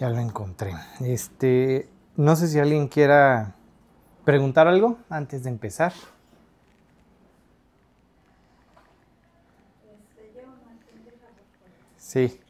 Ya lo encontré. Este, no sé si alguien quiera preguntar algo antes de empezar. Sí.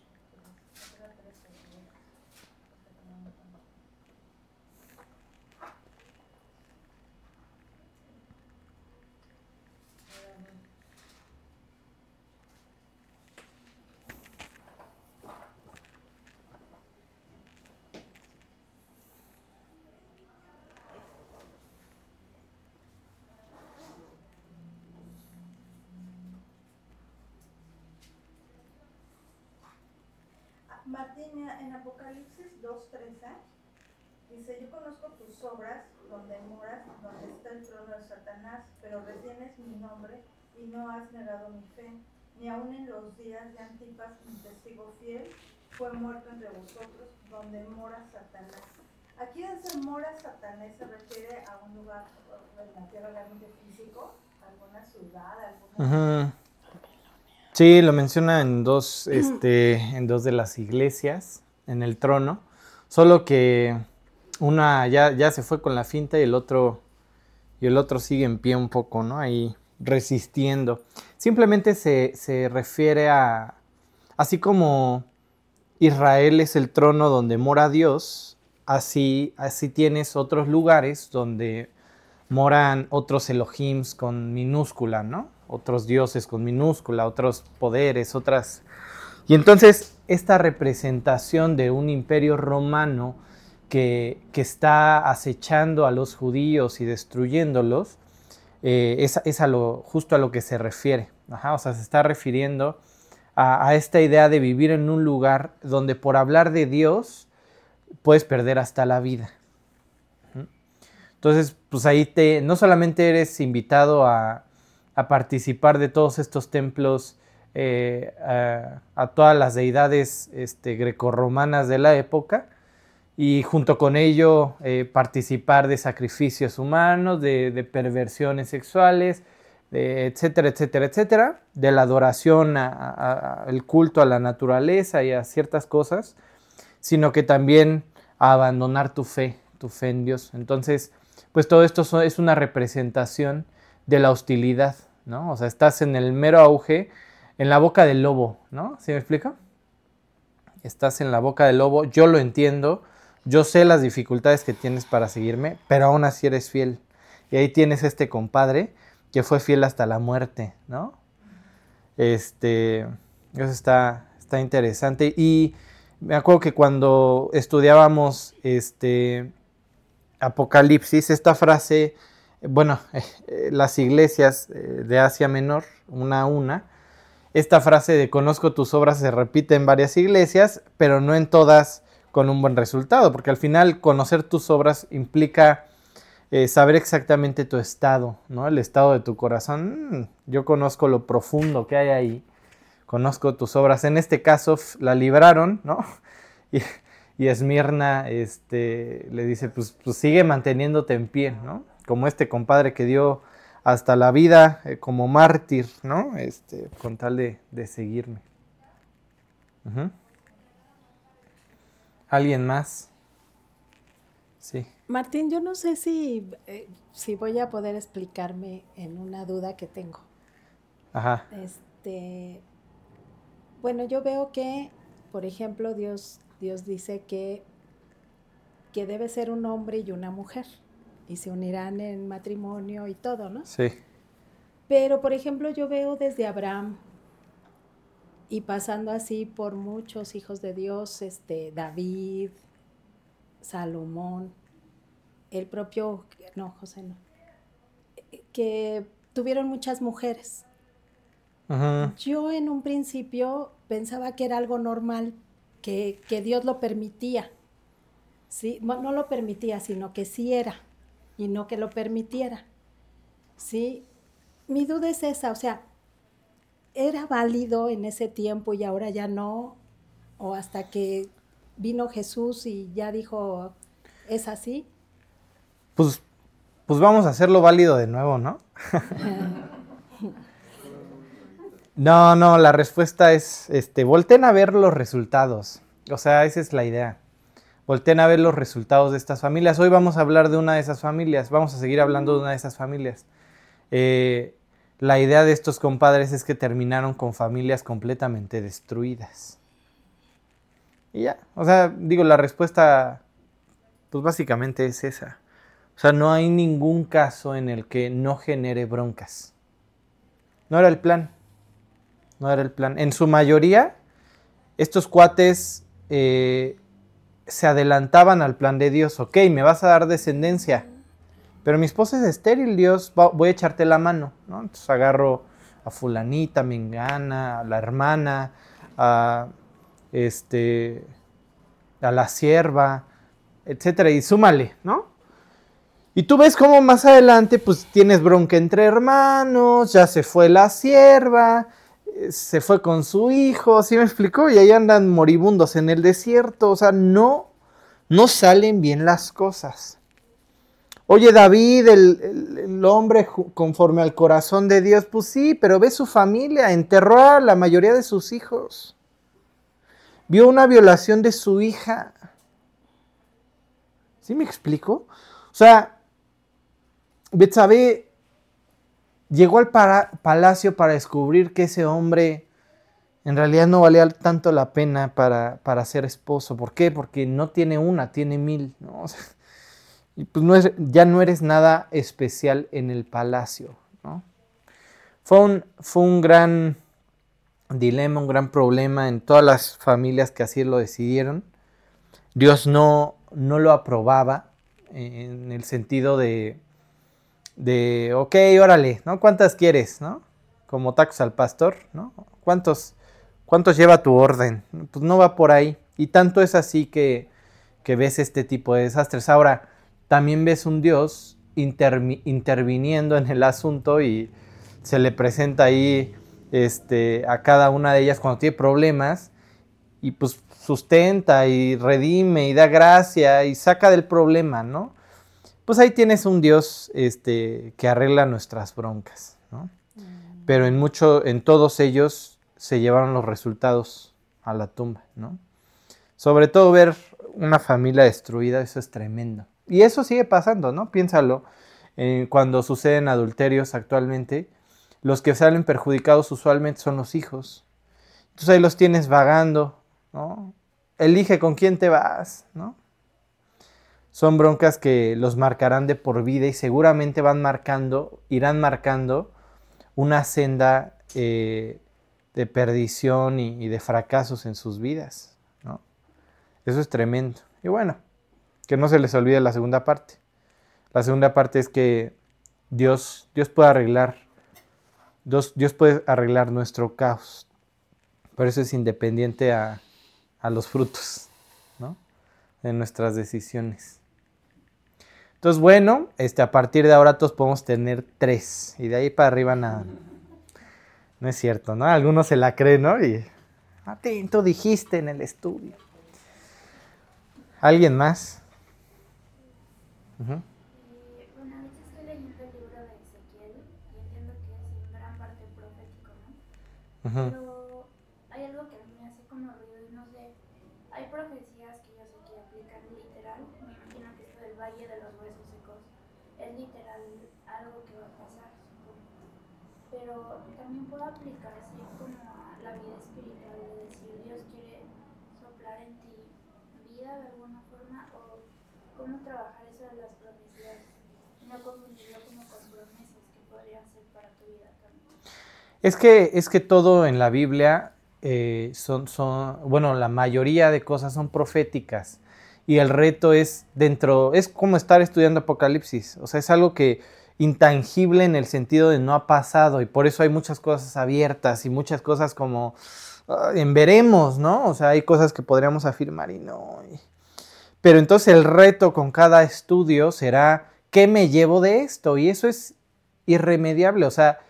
Martín, en Apocalipsis 2.13 dice, yo conozco tus obras donde moras, donde está el trono de Pero retienes mi nombre y no has negado mi fe, ni aun en los días de Antipas, mi testigo fiel, fue muerto entre vosotros, donde mora Satanás. Aquí donde mora Satanás se refiere a un lugar en la tierra realmente físico, alguna ciudad, alguna... Sí, lo menciona en dos, este, en dos de las iglesias, en el trono, solo que una ya, ya se fue con la finta y el otro y el otro sigue en pie un poco, ¿no? Ahí resistiendo. Simplemente se, se refiere a, así como Israel es el trono donde mora Dios, así, así tienes otros lugares donde moran otros Elohims con minúscula, ¿no? otros dioses con minúscula, otros poderes, otras... Y entonces esta representación de un imperio romano que, está acechando a los judíos y destruyéndolos, eh, es, a lo, justo a lo que se refiere. o sea, se está refiriendo a, esta idea de vivir en un lugar donde por hablar de Dios puedes perder hasta la vida. Entonces, pues ahí te, no solamente eres invitado a, participar de todos estos templos eh, a, todas las deidades este, grecorromanas de la época y junto con ello eh, participar de sacrificios humanos, de, perversiones sexuales, etcétera, etcétera, etcétera, de la adoración, al culto a la naturaleza y a ciertas cosas, sino que también a abandonar tu fe, tu fe en Dios. Entonces, pues todo esto es una representación de la hostilidad, ¿no? O sea, estás en el mero auge, en la boca del lobo, ¿no? ¿Sí me explica? Estás en la boca del lobo, yo lo entiendo, yo sé las dificultades que tienes para seguirme, pero aún así eres fiel. Y ahí tienes este compadre que fue fiel hasta la muerte, ¿no? Este, eso está, está interesante. Y me acuerdo que cuando estudiábamos este Apocalipsis, esta frase bueno, las iglesias eh, de Asia Menor, una a una, esta frase de conozco tus obras se repite en varias iglesias, pero no en todas con un buen resultado, porque al final conocer tus obras implica eh, saber exactamente tu estado, ¿no? El estado de tu corazón. Mm, yo conozco lo profundo que hay ahí, conozco tus obras. En este caso la libraron, ¿no? Y, y Esmirna este, le dice, pues, pues sigue manteniéndote en pie, ¿no? como este compadre que dio hasta la vida eh, como mártir, ¿no? Este, con tal de, seguirme. ¿Alguien más? Sí. Martín, yo no sé si, eh, si voy a poder explicarme en una duda que tengo. Ajá. Este, bueno, yo veo que, por ejemplo, Dios, Dios dice que, que debe ser un hombre y una mujer y se unirán en matrimonio y todo, ¿no? Sí. Pero, por ejemplo, yo veo desde Abraham y pasando así por muchos hijos de Dios, este, David, Salomón, el propio, no, José no, que tuvieron muchas mujeres. Yo en un principio pensaba que era algo normal, que, que Dios lo permitía. ¿sí? No lo permitía, sino que sí era y no que lo permitiera. ¿Sí? Mi duda es esa, o sea, ¿era válido en ese tiempo y ahora ya no? ¿O hasta que vino Jesús y ya dijo, es así? Pues, pues vamos a hacerlo válido de nuevo, ¿no? no, no, la respuesta es, este, volten a ver los resultados. O sea, esa es la idea. volteen a ver los resultados de estas familias. Hoy vamos a hablar de una de esas familias, vamos a seguir hablando de una de esas familias. Eh, la idea de estos compadres es que terminaron con familias completamente destruidas. Y ya, o sea, digo, la respuesta, pues básicamente es esa. O sea, no hay ningún caso en el que no genere broncas. No era el plan. No era el plan. En su mayoría, estos cuates eh, se adelantaban al plan de Dios. Ok, me vas a dar descendencia. Pero mi esposa es estéril, Dios, voy a echarte la mano. ¿no? Entonces agarro a fulanita, mengana, a la hermana, a, este, a la sierva, etcétera, y súmale, ¿no? Y tú ves cómo más adelante, pues tienes bronca entre hermanos, ya se fue la sierva, eh, se fue con su hijo, ¿sí me explicó? Y ahí andan moribundos en el desierto, o sea, no, no salen bien las cosas. Oye, David, el, hombre conforme al corazón de Dios, pues sí, pero ve su familia, enterró a la mayoría de sus hijos. Vio una violación de su hija. ¿Sí me explico? O sea, Betsabé llegó al palacio para descubrir que ese hombre en realidad no valía tanto la pena para, para ser esposo. ¿Por qué? Porque no tiene una, tiene mil. ¿no? O sea, pues no ya no eres nada especial en el palacio. ¿no? Fue, un, fue un gran dilema, un gran problema en todas las familias que así lo decidieron. Dios no, no lo aprobaba en el sentido de, de, ok, órale, ¿no? ¿Cuántas quieres, no? Como tacos al pastor, ¿no? ¿Cuántos, cuántos lleva tu orden? Pues no va por ahí. Y tanto es así que, que ves este tipo de desastres. Ahora, también ves un Dios interviniendo en el asunto y se le presenta ahí este, a cada una de ellas cuando tiene problemas y pues sustenta y redime y da gracia y saca del problema, ¿no? Pues ahí tienes un Dios este, que arregla nuestras broncas, ¿no? Mm. Pero en mucho, en todos ellos se llevaron los resultados a la tumba, ¿no? Sobre todo ver una familia destruida, eso es tremendo. Y eso sigue pasando, ¿no? Piénsalo. Eh, cuando suceden adulterios actualmente, los que salen perjudicados usualmente son los hijos. Entonces ahí los tienes vagando, ¿no? Elige con quién te vas, ¿no? Son broncas que los marcarán de por vida y seguramente van marcando, irán marcando una senda eh, de perdición y, y de fracasos en sus vidas, ¿no? Eso es tremendo. Y bueno, que no se les olvide la segunda parte. La segunda parte es que Dios, Dios puede arreglar, Dios, Dios puede arreglar nuestro caos. Pero eso es independiente a, los frutos, ¿no? De nuestras decisiones. Entonces, bueno, este, a partir de ahora todos podemos tener tres. Y de ahí para arriba nada. No es cierto, ¿no? Algunos se la creen, ¿no? Y, atento, dijiste en el estudio. ¿Alguien más? Bueno, ahorita estoy leyendo el libro de Ezequiel y entiendo que es en gran parte profético, ¿no? Pero hay algo que a mí me hace como ruido y no sé. Hay profecías que yo sé que aplican literal. Me imagino que esto del valle de los huesos secos es literal algo que va a pasar, Pero también puede aplicarse como a la vida espiritual, de decir Dios quiere soplar en ti vida de alguna forma o cómo trabajar las profecías, no confundirlo como con promesas que podrían ser para tu vida también. Es que, es que todo en la Biblia eh, son, son, bueno, la mayoría de cosas son proféticas. Y el reto es dentro, es como estar estudiando Apocalipsis. O sea, es algo que intangible en el sentido de no ha pasado. Y por eso hay muchas cosas abiertas y muchas cosas como en veremos, ¿no? O sea, hay cosas que podríamos afirmar y no. Pero entonces el reto con cada estudio será, ¿qué me llevo de esto? Y eso es irremediable, o sea,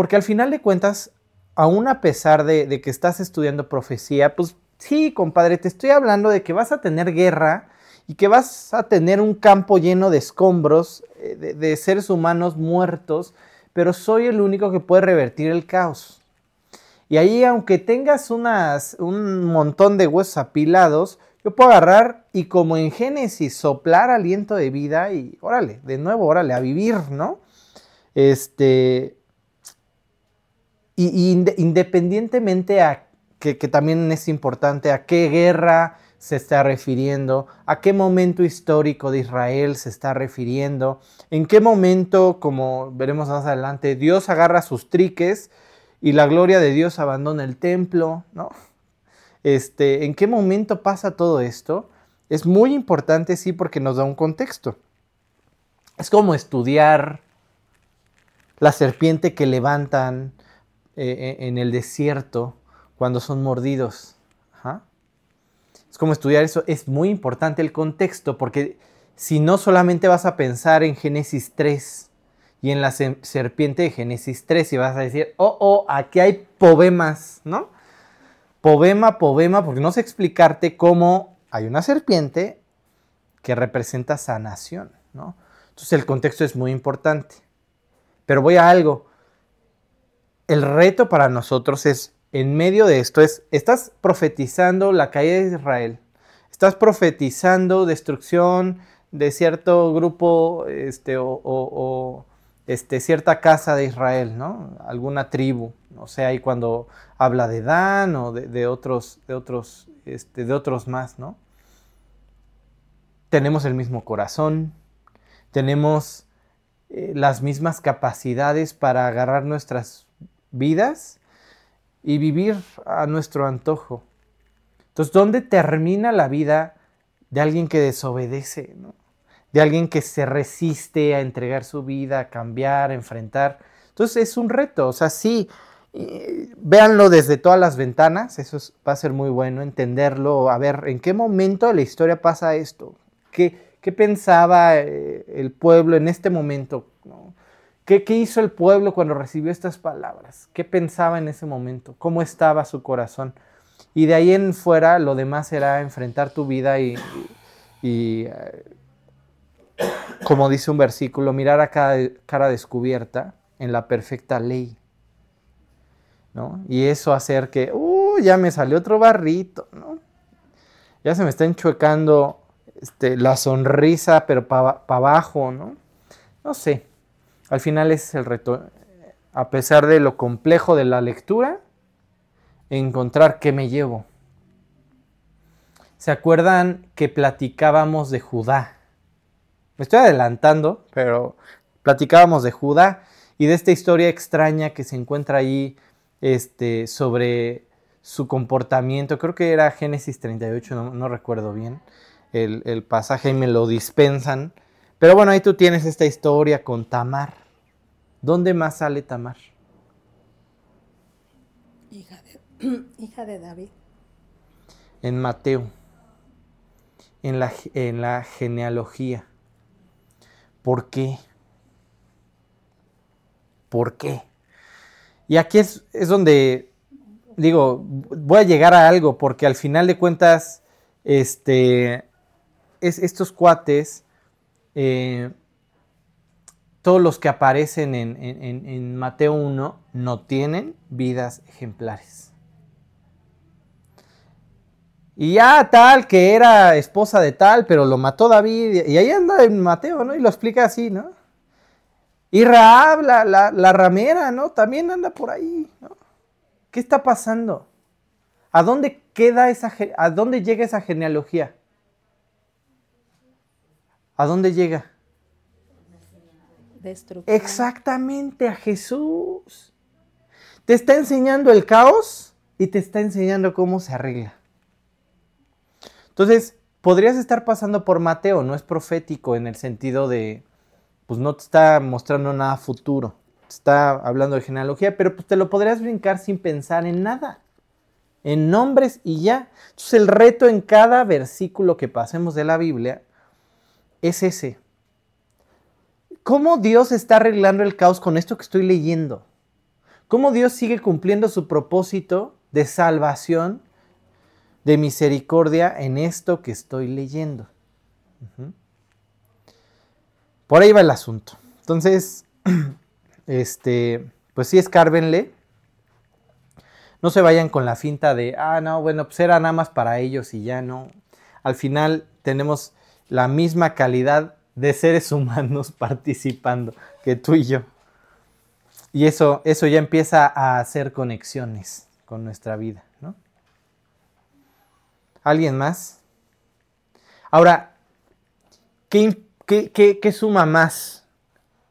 porque al final de cuentas, aún a pesar de, que estás estudiando profecía, pues sí, compadre, te estoy hablando de que vas a tener guerra y que vas a tener un campo lleno de escombros, eh, de, seres humanos muertos, pero soy el único que puede revertir el caos. Y ahí, aunque tengas un montón de huesos apilados, yo puedo agarrar y como en Génesis soplar aliento de vida y órale, de nuevo, órale, a vivir, ¿no? Este, y, independientemente a que, que también es importante a qué guerra se está refiriendo, a qué momento histórico de Israel se está refiriendo, en qué momento, como veremos más adelante, Dios agarra sus triques y la gloria de Dios abandona el templo, ¿no? Este, ¿En qué momento pasa todo esto? Es muy importante, sí, porque nos da un contexto. Es como estudiar la serpiente que levantan eh, en el desierto cuando son mordidos. Es como estudiar eso. Es muy importante el contexto porque si no solamente vas a pensar en Génesis 3 y en la serpiente de Génesis 3 y vas a decir, oh, oh, aquí hay poemas, ¿no? Poema, poema, porque no sé explicarte cómo hay una serpiente que representa sanación, ¿no? Entonces el contexto es muy importante. Pero voy a algo. El reto para nosotros es, en medio de esto, es, estás profetizando la caída de Israel, estás profetizando destrucción de cierto grupo este, o este, cierta casa de Israel, ¿no? Alguna tribu, no sé, ahí cuando habla de Dan o de, otros, de otros, este, de otros más, ¿no? Tenemos el mismo corazón, tenemos eh, las mismas capacidades para agarrar nuestras vidas y vivir a nuestro antojo. Entonces, ¿dónde termina la vida de alguien que desobedece? ¿no? de alguien que se resiste a entregar su vida, a cambiar, a enfrentar. Entonces es un reto, o sea, sí, véanlo desde todas las ventanas, eso va a ser muy bueno, entenderlo, a ver, ¿en qué momento de la historia pasa esto? ¿Qué, qué pensaba eh, el pueblo en este momento? ¿Qué, ¿Qué hizo el pueblo cuando recibió estas palabras? ¿Qué pensaba en ese momento? ¿Cómo estaba su corazón? Y de ahí en fuera lo demás será enfrentar tu vida y, y eh, como dice un versículo, mirar a cada cara descubierta en la perfecta ley. ¿no? Y eso hacer que, uh, ya me salió otro barrito, ¿no? Ya se me está enchuecando este, la sonrisa, pero para abajo, ¿no? No sé. Al final es el reto, a pesar de lo complejo de la lectura, encontrar qué me llevo. ¿Se acuerdan que platicábamos de Judá? Me estoy adelantando, pero platicábamos de Judá y de esta historia extraña que se encuentra ahí este, sobre su comportamiento. Creo que era Génesis 38, no, recuerdo bien el, el, pasaje y me lo dispensan. Pero bueno, ahí tú tienes esta historia con Tamar. ¿Dónde más sale Tamar? Hija de, hija de David. En Mateo, en la, en la genealogía. ¿Por qué? ¿Por qué? Y aquí es, donde digo, voy a llegar a algo, porque al final de cuentas, este, es, estos cuates, eh, todos los que aparecen en, Mateo 1 no tienen vidas ejemplares. Y ya tal, que era esposa de tal, pero lo mató David. Y ahí anda en Mateo, ¿no? Y lo explica así, ¿no? Y Raab, la, la, ramera, ¿no? También anda por ahí, ¿no? ¿Qué está pasando? ¿A dónde queda esa, a dónde llega esa genealogía? ¿A dónde llega? Exactamente, a Jesús. Te está enseñando el caos y te está enseñando cómo se arregla. Entonces, podrías estar pasando por Mateo, no es profético en el sentido de, pues no te está mostrando nada futuro, te está hablando de genealogía, pero pues te lo podrías brincar sin pensar en nada, en nombres y ya. Entonces, el reto en cada versículo que pasemos de la Biblia es ese. ¿Cómo Dios está arreglando el caos con esto que estoy leyendo? ¿Cómo Dios sigue cumpliendo su propósito de salvación de misericordia en esto que estoy leyendo. Por ahí va el asunto. Entonces, este, pues sí, escárbenle. No se vayan con la finta de, ah, no, bueno, pues era nada más para ellos y ya no. al final tenemos la misma calidad de seres humanos participando que tú y yo. Y eso, eso ya empieza a hacer conexiones con nuestra vida, ¿no? ¿Alguien más? Ahora, ¿qué, qué suma más?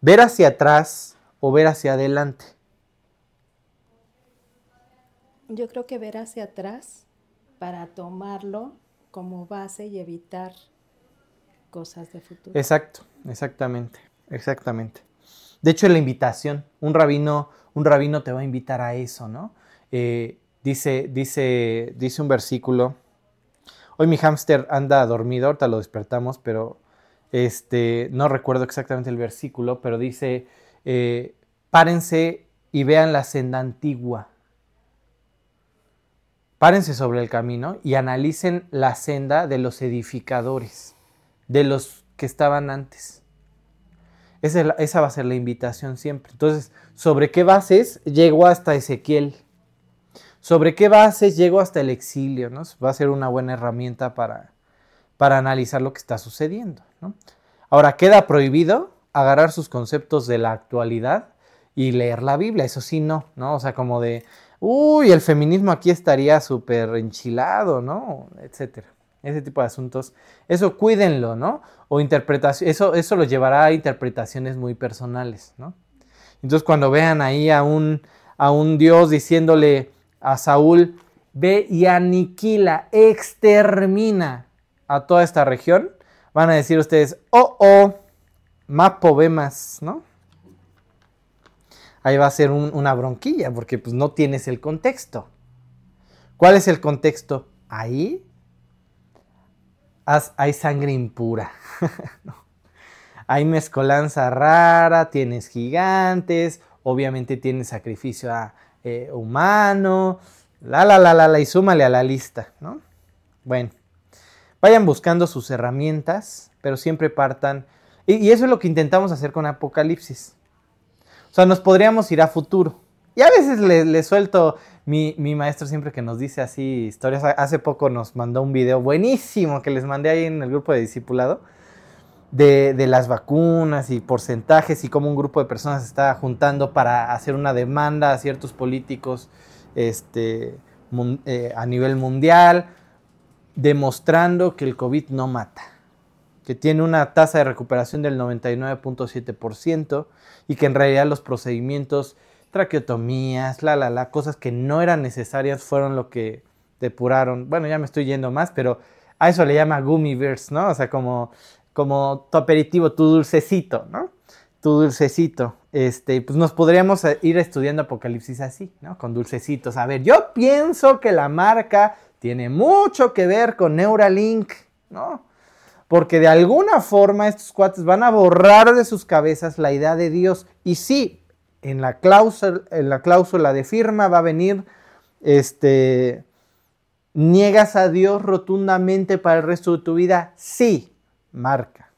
¿Ver hacia atrás o ver hacia adelante? Yo creo que ver hacia atrás para tomarlo como base y evitar cosas de futuro. Exacto, exactamente, exactamente. De hecho, la invitación, un rabino, un rabino te va a invitar a eso, ¿no? Eh, dice, dice, dice un versículo. Hoy mi hámster anda dormido, ahorita lo despertamos, pero este, no recuerdo exactamente el versículo, pero dice, eh, párense y vean la senda antigua. Párense sobre el camino y analicen la senda de los edificadores, de los que estaban antes. Esa, va a ser la invitación siempre. Entonces, ¿sobre qué bases llego hasta Ezequiel? ¿Sobre qué bases llego hasta el exilio? ¿no? Va a ser una buena herramienta para, para analizar lo que está sucediendo. Ahora, queda prohibido agarrar sus conceptos de la actualidad y leer la Biblia. Eso sí, no, ¿no? O sea, como de, uy, el feminismo aquí estaría súper enchilado, ¿no? Etcétera. Ese tipo de asuntos. Eso cuídenlo, ¿no? O interpretación, eso, eso lo llevará a interpretaciones muy personales, ¿no? Entonces, cuando vean ahí a un, a un Dios diciéndole a Saúl, ve y aniquila, extermina a toda esta región, van a decir ustedes, oh, oh, más, ¿no? ahí va a ser una bronquilla porque pues no tienes el contexto. ¿Cuál es el contexto? Ahí hay sangre impura. Hay mezcolanza rara, tienes gigantes, obviamente tienes sacrificio eh, humano, la la la la la y súmale a la lista, ¿no? Bueno, vayan buscando sus herramientas, pero siempre partan. y eso es lo que intentamos hacer con Apocalipsis. O sea, nos podríamos ir a futuro. Y a veces le, suelto, mi, maestro siempre que nos dice así historias, hace poco nos mandó un video buenísimo que les mandé ahí en el grupo de discipulado, de, las vacunas y porcentajes y cómo un grupo de personas está juntando para hacer una demanda a ciertos políticos este, eh, a nivel mundial, demostrando que el COVID no mata que tiene una tasa de recuperación del 99.7% y que en realidad los procedimientos, traqueotomías, la, la, la, cosas que no eran necesarias fueron lo que depuraron. Bueno, ya me estoy yendo más, pero a eso le llama gummy bears, ¿no? O sea, como, como tu aperitivo, tu dulcecito, ¿no? Tu dulcecito. Este, pues nos podríamos ir estudiando Apocalipsis así, ¿no? Con dulcecitos. A ver, yo pienso que la marca tiene mucho que ver con Neuralink, ¿no? porque de alguna forma estos cuates van a borrar de sus cabezas la idea de Dios. Y sí, en la cláusula, en la cláusula de firma va a venir, este, niegas a Dios rotundamente para el resto de tu vida. Sí, marca.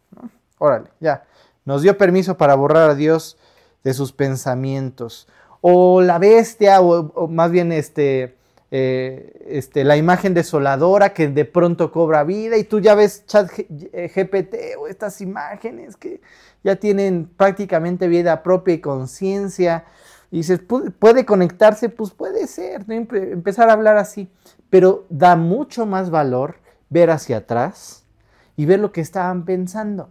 Órale, ya. Nos dio permiso para borrar a Dios de sus pensamientos. O la bestia, o, o más bien este, eh, este, la imagen desoladora que de pronto cobra vida y tú ya ves chat GPT eh, o estas imágenes que ya tienen prácticamente vida propia y conciencia. Y dices, ¿puede conectarse? Pues puede ser, empezar a hablar así. Pero da mucho más valor ver hacia atrás y ver lo que estaban pensando.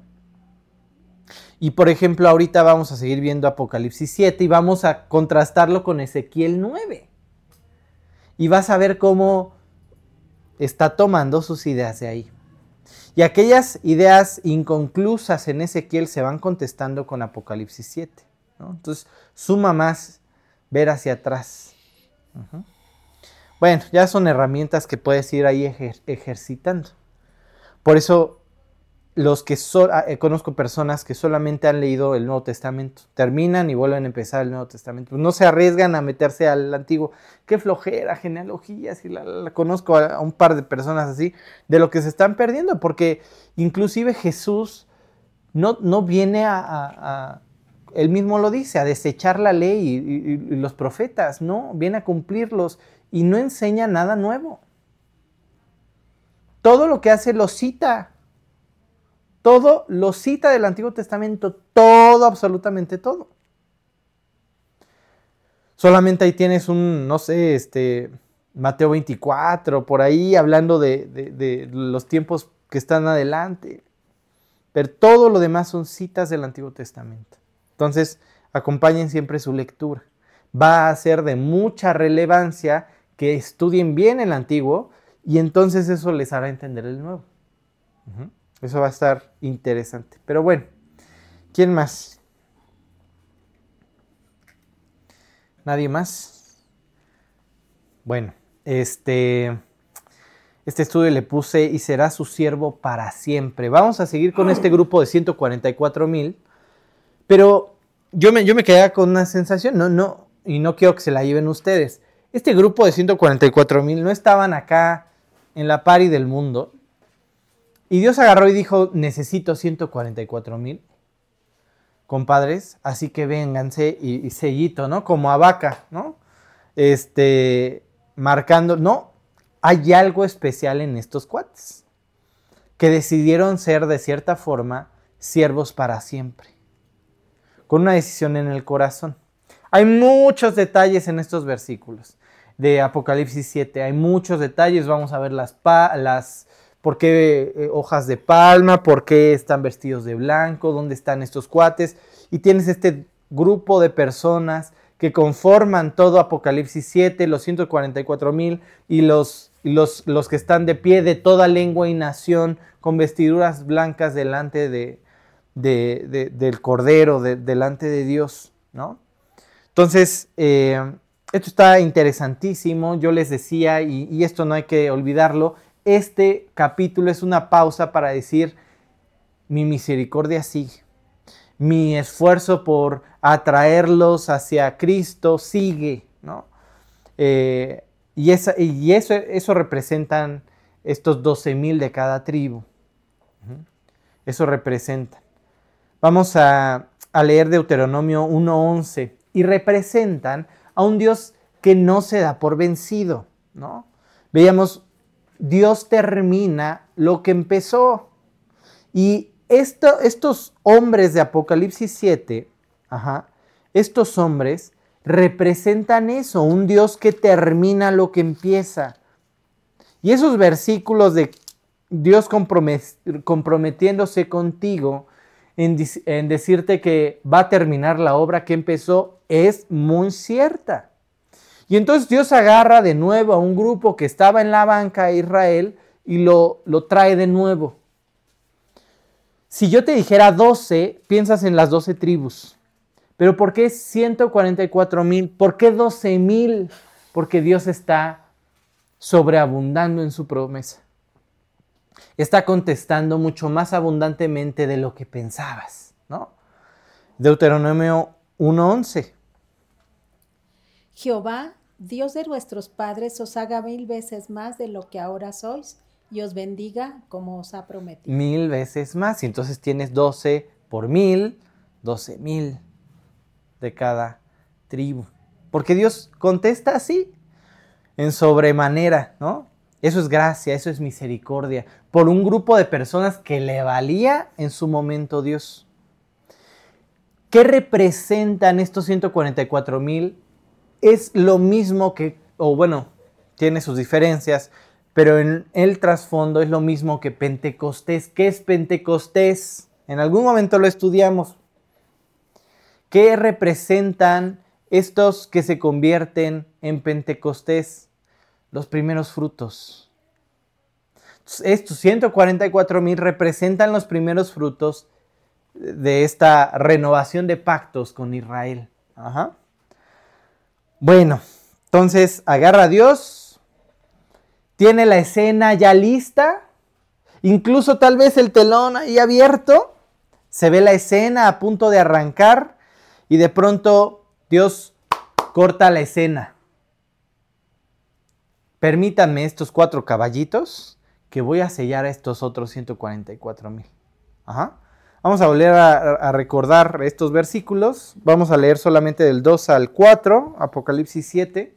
Y por ejemplo, ahorita vamos a seguir viendo Apocalipsis 7 y vamos a contrastarlo con Ezequiel 9 y vas a ver cómo está tomando sus ideas de ahí. Y aquellas ideas inconclusas en Ezequiel se van contestando con Apocalipsis 7. Entonces, suma más ver hacia atrás. Bueno, ya son herramientas que puedes ir ahí ejercitando. Por eso los que ah, eh, conozco personas que solamente han leído el Nuevo Testamento, terminan y vuelven a empezar el Nuevo Testamento. No se arriesgan a meterse al antiguo. Qué flojera, genealogías, y la, conozco a, un par de personas así, de lo que se están perdiendo, porque inclusive Jesús no, no viene a, él mismo lo dice, a desechar la ley y los profetas, no, viene a cumplirlos y no enseña nada nuevo. todo lo que hace lo cita. Todo lo cita del Antiguo Testamento, todo, absolutamente todo. Solamente ahí tienes un, no sé, este, Mateo 24, por ahí hablando de, los tiempos que están adelante. Pero todo lo demás son citas del Antiguo Testamento. Entonces, acompañen siempre su lectura. Va a ser de mucha relevancia que estudien bien el Antiguo y entonces eso les hará entender el Nuevo. Eso va a estar interesante. Pero bueno, ¿quién más? ¿Nadie más? Bueno, este, este estudio le puse y será su siervo para siempre. Vamos a seguir con este grupo de 144 mil, pero yo me, yo me quedé con una sensación, no, no, y no quiero que se la lleven ustedes. Este grupo de 144 mil no estaban acá en la pari del mundo, y Dios agarró y dijo, necesito 144 mil compadres, así que vénganse y, sellito, ¿no? Como a vaca, ¿no? Este, marcando, no, hay algo especial en estos cuates, que decidieron ser de cierta forma siervos para siempre, con una decisión en el corazón. Hay muchos detalles en estos versículos de Apocalipsis 7, hay muchos detalles, vamos a ver las, las ¿Por qué eh, hojas de palma? ¿Por qué están vestidos de blanco? ¿Dónde están estos cuates? Y tienes este grupo de personas que conforman todo Apocalipsis 7, los 144 mil y los, los, los, que están de pie de toda lengua y nación con vestiduras blancas delante de, del Cordero, delante de Dios, ¿no? Entonces, eh, esto está interesantísimo, yo les decía, y esto no hay que olvidarlo, este capítulo es una pausa para decir, mi misericordia sigue. Mi esfuerzo por atraerlos hacia Cristo sigue, ¿no? Eh, y, eso, eso, representan estos 12 mil de cada tribu. Eso representan. Vamos a, a leer Deuteronomio 1.11 y representan a un Dios que no se da por vencido, ¿no? Veíamos Dios termina lo que empezó. Y estos hombres de Apocalipsis 7, estos hombres representan eso, un Dios que termina lo que empieza. Y esos versículos de Dios comprometiéndose contigo en decirte que va a terminar la obra que empezó es muy cierta. Y entonces Dios agarra de nuevo a un grupo que estaba en la banca de Israel y lo, lo trae de nuevo. Si yo te dijera 12, piensas en las 12 tribus. Pero ¿por qué 144 mil? ¿Por qué 12 mil? Porque Dios está sobreabundando en su promesa. Está contestando mucho más abundantemente de lo que pensabas, ¿no? Deuteronomio 1.11. Jehová Dios de nuestros padres os haga mil veces más de lo que ahora sois y os bendiga como os ha prometido. Mil veces más. Y entonces tienes 12 por mil, 12 mil de cada tribu. Porque Dios contesta así, en sobremanera, ¿no? Eso es gracia, eso es misericordia, por un grupo de personas que le valía en su momento Dios. ¿Qué representan estos 144 mil es lo mismo que, o bueno, tiene sus diferencias, pero en el trasfondo es lo mismo que Pentecostés. ¿Qué es Pentecostés? En algún momento lo estudiamos. ¿Qué representan estos que se convierten en Pentecostés? Los primeros frutos. Estos 144 mil representan los primeros frutos de esta renovación de pactos con Israel. Ajá. Bueno, entonces agarra a Dios, tiene la escena ya lista, incluso tal vez el telón ahí abierto, se ve la escena a punto de arrancar y de pronto Dios corta la escena. Permítanme estos cuatro caballitos que voy a sellar a estos otros 144 mil. Ajá. Vamos a volver a, recordar estos versículos. Vamos a leer solamente del 2 al 4, Apocalipsis 7.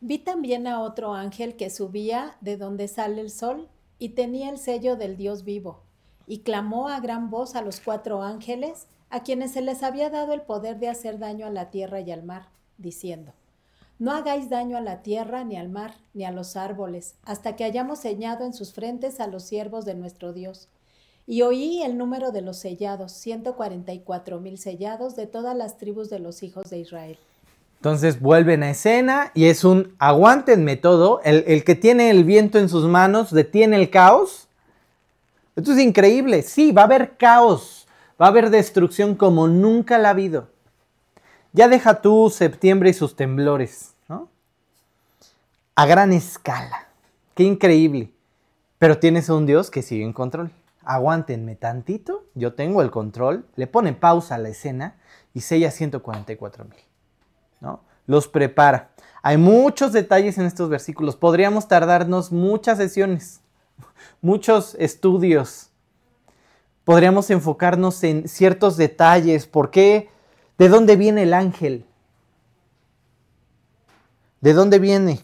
Vi también a otro ángel que subía de donde sale el sol y tenía el sello del Dios vivo, y clamó a gran voz a los cuatro ángeles, a quienes se les había dado el poder de hacer daño a la tierra y al mar, diciendo, No hagáis daño a la tierra, ni al mar, ni a los árboles, hasta que hayamos sellado en sus frentes a los siervos de nuestro Dios. Y oí el número de los sellados, ciento cuarenta y cuatro mil sellados de todas las tribus de los hijos de Israel. Entonces vuelven a escena y es un aguántenme todo. El, que tiene el viento en sus manos detiene el caos. Esto es increíble. Sí, va a haber caos. Va a haber destrucción como nunca la ha habido. Ya deja tú septiembre y sus temblores, ¿no? A gran escala. Qué increíble. Pero tienes a un Dios que sigue en control. Aguántenme tantito, yo tengo el control. Le pone pausa a la escena y sella 144 mil. Los prepara. Hay muchos detalles en estos versículos. Podríamos tardarnos muchas sesiones, muchos estudios. Podríamos enfocarnos en ciertos detalles. ¿Por qué? ¿De dónde viene el ángel? ¿De dónde viene?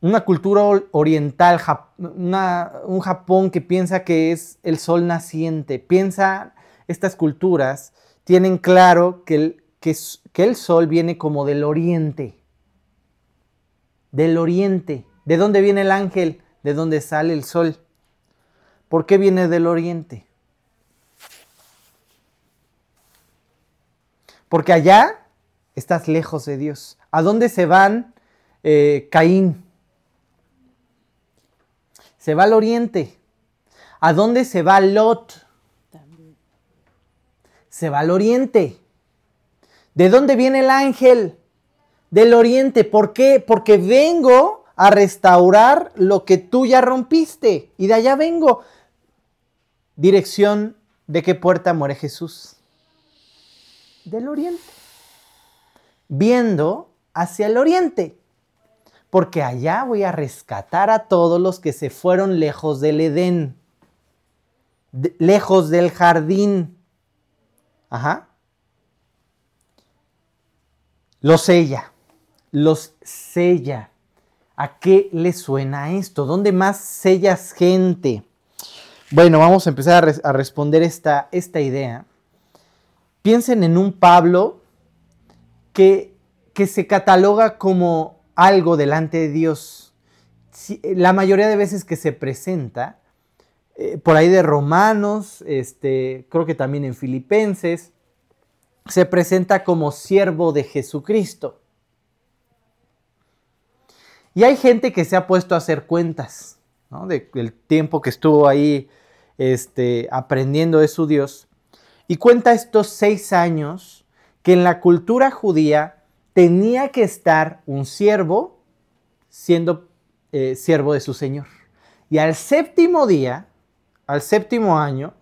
Una cultura oriental, un Japón que piensa que es el sol naciente. Piensa, estas culturas tienen claro que el, que, el sol viene como del oriente. Del oriente. ¿De dónde viene el ángel? ¿De dónde sale el sol? ¿Por qué viene del oriente? Porque allá estás lejos de Dios. ¿A dónde se van eh, Caín? Se va al oriente. ¿A dónde se va Lot? Se va al oriente. ¿De dónde viene el ángel? Del oriente. ¿Por qué? Porque vengo a restaurar lo que tú ya rompiste. Y de allá vengo. Dirección de qué puerta muere Jesús. Del oriente. Viendo hacia el oriente. Porque allá voy a rescatar a todos los que se fueron lejos del Edén. lejos del jardín. Ajá los sella, los sella. ¿A qué le suena esto? ¿Dónde más sellas gente? Bueno, vamos a empezar a, responder esta, esta, idea. Piensen en un Pablo que, que se cataloga como algo delante de Dios. La mayoría de veces que se presenta, eh, por ahí de Romanos, este, creo que también en Filipenses, se presenta como siervo de Jesucristo. Y hay gente que se ha puesto a hacer cuentas del tiempo que estuvo ahí este, aprendiendo de su Dios. Y cuenta estos seis años que en la cultura judía tenía que estar un siervo siendo eh, siervo de su Señor. Y al séptimo día, al séptimo año,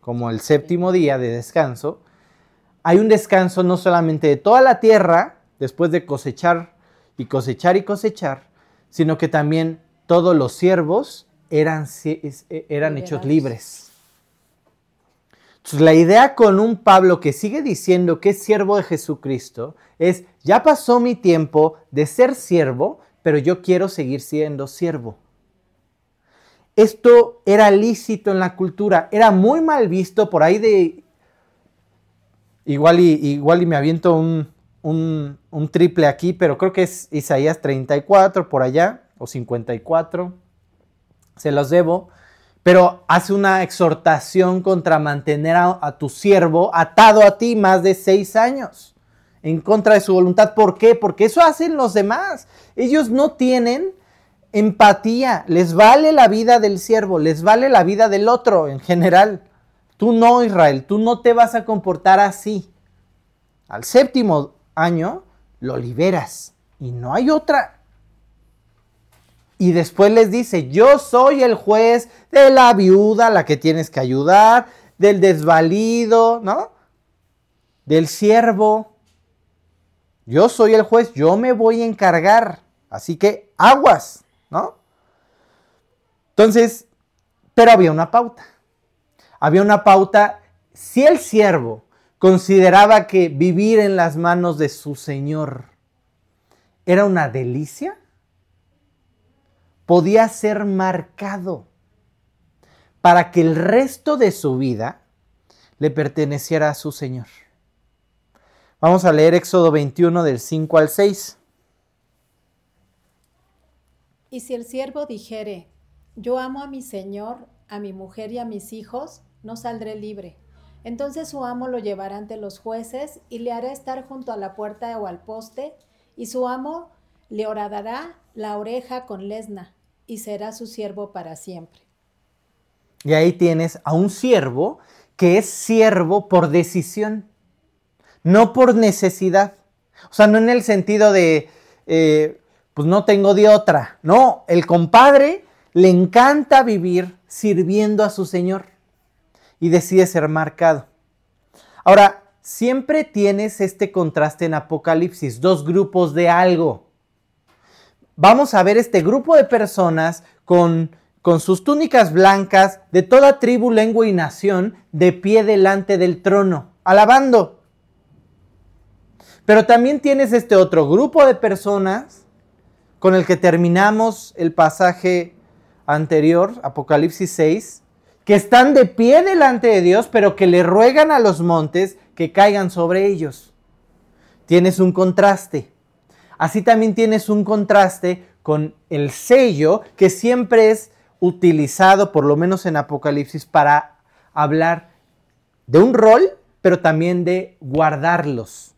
como el séptimo día de descanso, hay un descanso no solamente de toda la tierra, después de cosechar y cosechar y cosechar, sino que también todos los siervos eran, e, eran hechos libres. La idea con un Pablo que sigue diciendo que es siervo de Jesucristo es, ya pasó mi tiempo de ser siervo, pero yo quiero seguir siendo siervo. Esto era lícito en la cultura, era muy mal visto por ahí de Igual y, igual y me aviento un, un, triple aquí, pero creo que es Isaías 34 por allá, o 54. Se los debo. Pero hace una exhortación contra mantener a, tu siervo atado a ti más de seis años, en contra de su voluntad. ¿Por qué? Porque eso hacen los demás. Ellos no tienen empatía. Les vale la vida del siervo, les vale la vida del otro en general. Tú no, Israel, tú no te vas a comportar así. Al séptimo año lo liberas y no hay otra. Y después les dice, yo soy el juez de la viuda, la que tienes que ayudar, del desvalido, ¿no? Del siervo. Yo soy el juez, yo me voy a encargar. Así que aguas, ¿no? Entonces, pero había una pauta había una pauta, si el siervo consideraba que vivir en las manos de su Señor era una delicia, podía ser marcado para que el resto de su vida le perteneciera a su Señor. Vamos a leer Éxodo 21 del 5 al 6. Y si el siervo dijere, yo amo a mi Señor, a mi mujer y a mis hijos, no saldré libre. Entonces su amo lo llevará ante los jueces y le hará estar junto a la puerta o al poste, y su amo le horadará la oreja con lesna, y será su siervo para siempre. Y ahí tienes a un siervo que es siervo por decisión, no por necesidad. O sea, no en el sentido de, eh, pues no tengo de otra. No, el compadre le encanta vivir sirviendo a su Señor y decide ser marcado. Ahora, siempre tienes este contraste en Apocalipsis, dos grupos de algo. Vamos a ver este grupo de personas con con sus túnicas blancas, de toda tribu, lengua y nación, de pie delante del trono, alabando. Pero también tienes este otro grupo de personas con el que terminamos el pasaje anterior, Apocalipsis 6, que están de pie delante de Dios, pero que le ruegan a los montes que caigan sobre ellos. Tienes un contraste. Así también tienes un contraste con el sello, que siempre es utilizado, por lo menos en Apocalipsis, para hablar de un rol, pero también de guardarlos.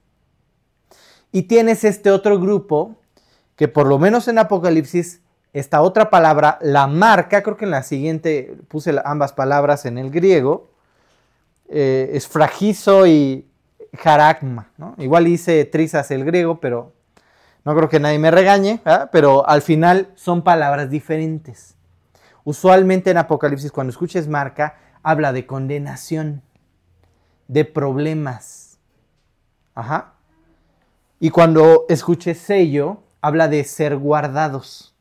Y tienes este otro grupo que por lo menos en Apocalipsis, esta otra palabra, la marca, creo que en la siguiente puse ambas palabras en el griego, eh, es fragizo y jaragma. Igual hice trizas el griego, pero no creo que nadie me regañe, pero al final son palabras diferentes. Usualmente en Apocalipsis, cuando escuches marca, habla de condenación, de problemas. Ajá. Y cuando escuches sello, habla de ser guardados.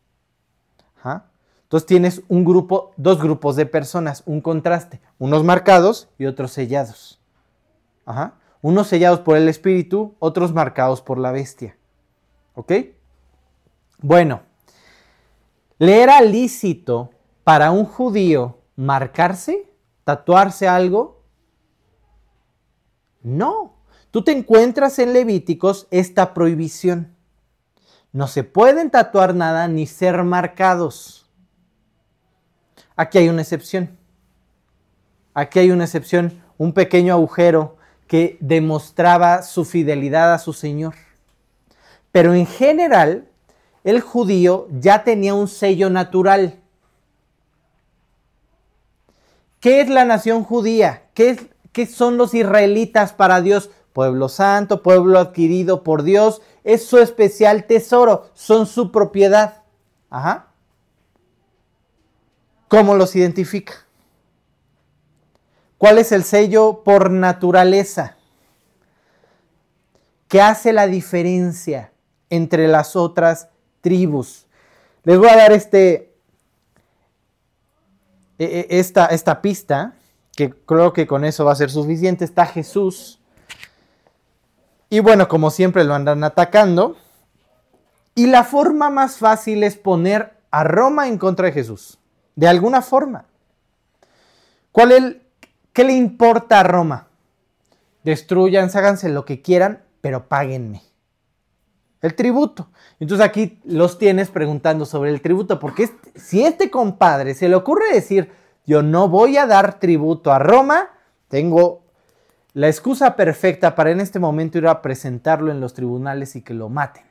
Ajá. Entonces tienes un grupo, dos grupos de personas, un contraste, unos marcados y otros sellados. Ajá. Unos sellados por el espíritu, otros marcados por la bestia. ¿Ok? Bueno, le era lícito para un judío marcarse, tatuarse algo? No. Tú te encuentras en Levíticos esta prohibición. No se pueden tatuar nada ni ser marcados. Aquí hay una excepción. Aquí hay una excepción, un pequeño agujero que demostraba su fidelidad a su Señor. Pero en general, el judío ya tenía un sello natural. ¿Qué es la nación judía? ¿Qué, ¿Qué, son los israelitas para Dios? Pueblo santo, pueblo adquirido por Dios, es su especial tesoro, son su propiedad. Ajá. ¿Cómo los identifica? ¿Cuál es el sello por naturaleza? ¿Qué hace la diferencia entre las otras tribus? Les voy a dar este, e, e, esta, esta pista, que creo que con eso va a ser suficiente, está Jesús. Y bueno, como siempre lo andan atacando. Y la forma más fácil es poner a Roma en contra de Jesús. De alguna forma. ¿Cuál ¿Qué le importa a Roma? Destruyan, háganse lo que quieran, pero páguenme. El tributo. Entonces aquí los tienes preguntando sobre el tributo, porque si este compadre se le ocurre decir, yo no voy a dar tributo a Roma, tengo la excusa perfecta para en este momento ir a presentarlo en los tribunales y que lo maten,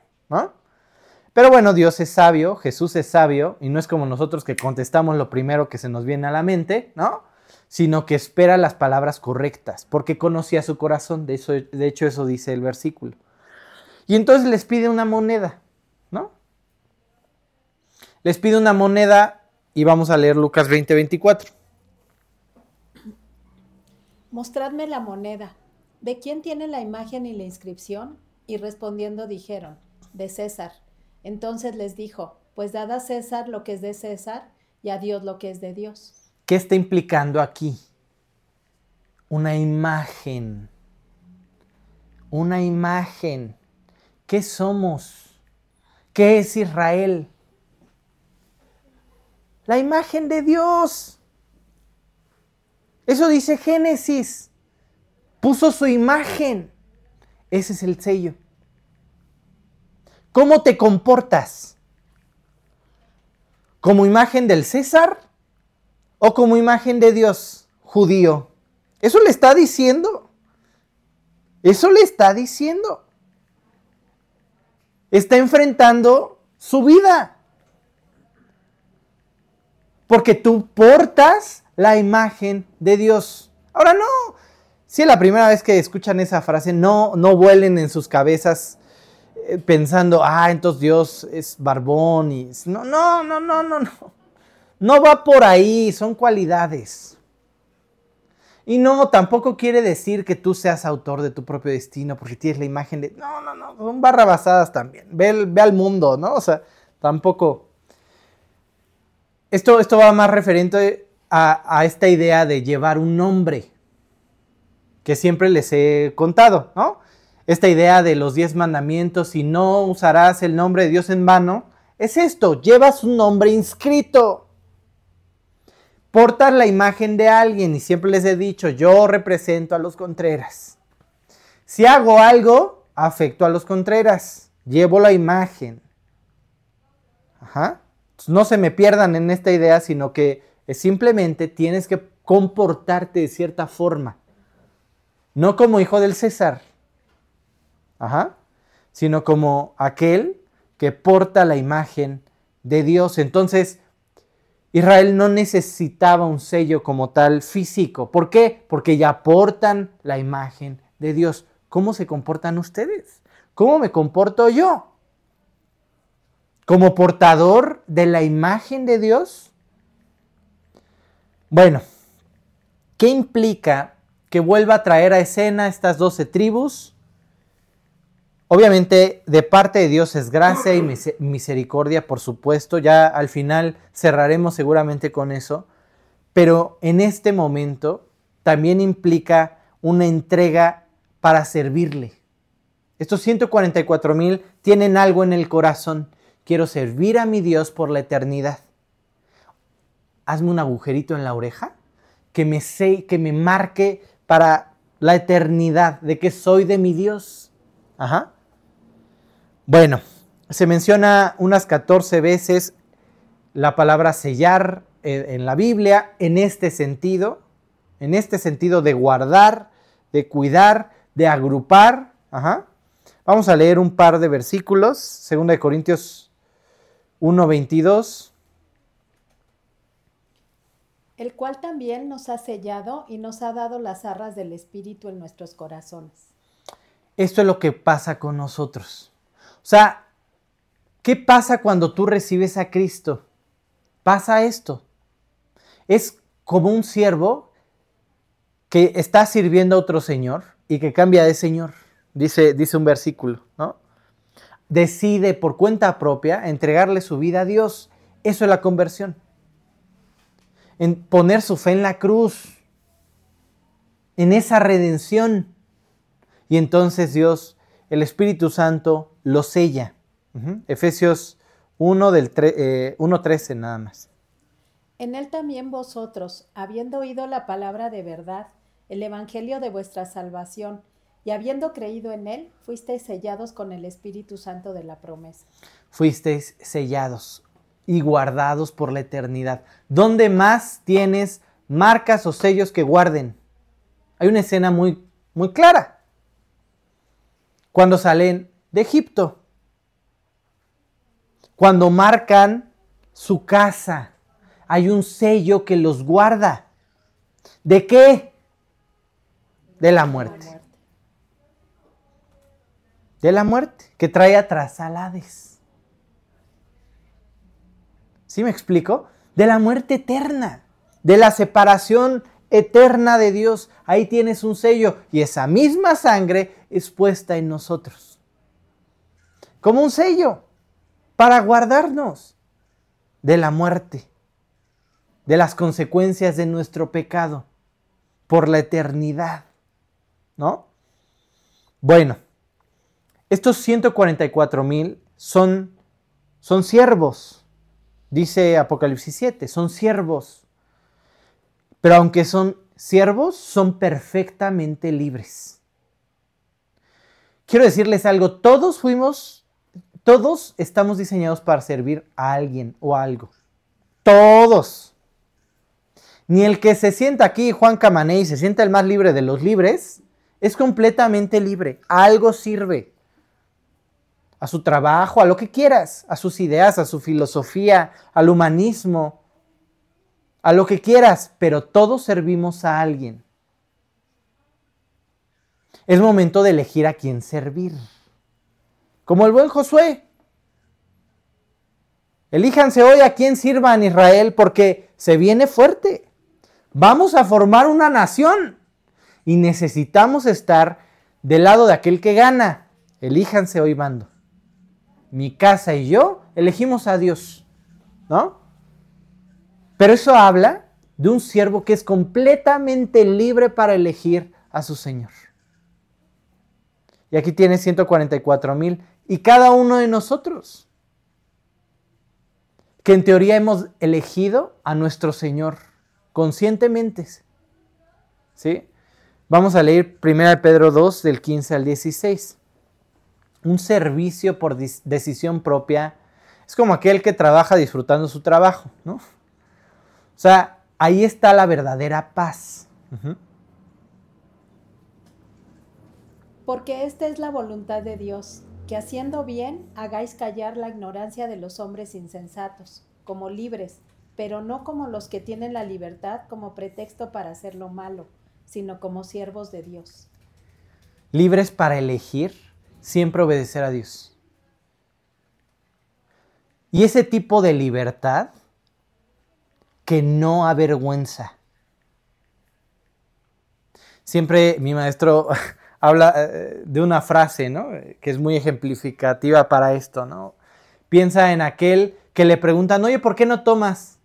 Pero bueno, Dios es sabio, Jesús es sabio, y no es como nosotros que contestamos lo primero que se nos viene a la mente, ¿no? Sino que espera las palabras correctas, porque conocía su corazón, de, eso, de hecho eso dice el versículo. Y entonces les pide una moneda. Les pido una moneda y vamos a leer Lucas 20, 24. Mostradme la moneda. ¿De quién tiene la imagen y la inscripción? Y respondiendo dijeron, de César. Entonces les dijo, pues dad a César lo que es de César y a Dios lo que es de Dios. ¿Qué está implicando aquí? Una imagen. Una imagen. ¿Qué somos? ¿Qué es Israel? La imagen de Dios. Eso dice Génesis. Puso su imagen. Ese es el sello. ¿Cómo te comportas? ¿Como imagen del César o como imagen de Dios judío? Eso le está diciendo. Eso le está diciendo. Está enfrentando su vida. Porque tú portas la imagen de Dios. Ahora no. Si la primera vez que escuchan esa frase, no, no vuelen en sus cabezas eh, pensando, ah, entonces Dios es barbón y... No, no, no, no, no, no. No va por ahí, son cualidades. Y no, tampoco quiere decir que tú seas autor de tu propio destino porque tienes la imagen de... No, no, no, son barrabasadas también. Ve, ve al mundo, ¿no? O sea, tampoco... Esto, esto va más referente a, a esta idea de llevar un nombre que siempre les he contado, ¿no? esta idea de los diez mandamientos y no usarás el nombre de Dios en vano, es esto, llevas un nombre inscrito. Portas la imagen de alguien y siempre les he dicho, yo represento a los Contreras. Si hago algo, afecto a los Contreras, llevo la imagen. Ajá. No se me pierdan en esta idea, sino que simplemente tienes que comportarte de cierta forma. No como hijo del César, Ajá. Sino como aquel que porta la imagen de Dios. Entonces, Israel no necesitaba un sello como tal físico. ¿Por qué? Porque ya portan la imagen de Dios. ¿Cómo se comportan ustedes? ¿Cómo me comporto yo? ¿Como portador de la imagen de Dios? Bueno, ¿qué implica que vuelva a traer a escena estas doce tribus? Obviamente, de parte de Dios es gracia y misericordia, por supuesto. Ya al final cerraremos seguramente con eso. Pero en este momento también implica una entrega para servirle. Estos 144 mil tienen algo en el corazón. Quiero servir a mi Dios por la eternidad. Hazme un agujerito en la oreja que me, que me marque para la eternidad de que soy de mi Dios. Ajá. Bueno, se menciona unas 14 veces la palabra sellar eh, en la Biblia en este sentido, en este sentido de guardar, de cuidar, de agrupar. Vamos a leer un par de versículos, 2 Corintios 1, 22. El cual también nos ha sellado y nos ha dado las arras del Espíritu en nuestros corazones. Esto es lo que pasa con nosotros. O sea, ¿qué pasa cuando tú recibes a Cristo? Pasa esto. Es como un siervo que está sirviendo a otro señor y que cambia de señor. Dice, dice un versículo, ¿no? Decide por cuenta propia entregarle su vida a Dios. Eso es la conversión. En poner su fe en la cruz, en esa redención. Y entonces Dios, el Espíritu Santo, lo sella. Efesios 1 del 1.13 eh, nada más. En él también vosotros, habiendo oído la palabra de verdad, el evangelio de vuestra salvación, y habiendo creído en él, fuisteis sellados con el Espíritu Santo de la promesa. Fuisteis sellados y guardados por la eternidad. ¿Dónde más tienes marcas o sellos que guarden? Hay una escena muy, muy clara. Cuando salen de Egipto. Cuando marcan su casa, hay un sello que los guarda. ¿De qué? De la muerte. De la muerte, que trae atrás alades. ¿Sí me explico? De la muerte eterna, de la separación eterna de Dios. Ahí tienes un sello y esa misma sangre es puesta en nosotros como un sello para guardarnos de la muerte, de las consecuencias de nuestro pecado por la eternidad. ¿No? Bueno, estos 144 mil son son siervos, dice Apocalipsis 7, son siervos. Pero aunque son siervos, son perfectamente libres. Quiero decirles algo, todos fuimos, todos estamos diseñados para servir a alguien o algo. Todos. Ni el que se sienta aquí, Juan Camané, y se sienta el más libre de los libres, es completamente libre. algo sirve. A su trabajo, a lo que quieras, a sus ideas, a su filosofía, al humanismo, a lo que quieras, pero todos servimos a alguien. Es momento de elegir a quién servir. Como el buen Josué. Elíjanse hoy a quién sirva en Israel porque se viene fuerte. Vamos a formar una nación y necesitamos estar del lado de aquel que gana. Elíjanse hoy mando. Mi casa y yo elegimos a Dios, ¿no? Pero eso habla de un siervo que es completamente libre para elegir a su Señor. Y aquí tiene 144 mil. Y cada uno de nosotros, que en teoría hemos elegido a nuestro Señor conscientemente. ¿Sí? Vamos a leer 1 Pedro 2 del 15 al 16. Un servicio por decisión propia es como aquel que trabaja disfrutando su trabajo, ¿no? O sea, ahí está la verdadera paz. Porque esta es la voluntad de Dios, que haciendo bien hagáis callar la ignorancia de los hombres insensatos, como libres, pero no como los que tienen la libertad como pretexto para hacer lo malo, sino como siervos de Dios. Libres para elegir siempre obedecer a Dios. Y ese tipo de libertad que no avergüenza. Siempre mi maestro habla eh, de una frase, ¿no? Que es muy ejemplificativa para esto, ¿no? Piensa en aquel que le preguntan, oye, ¿por qué no tomas?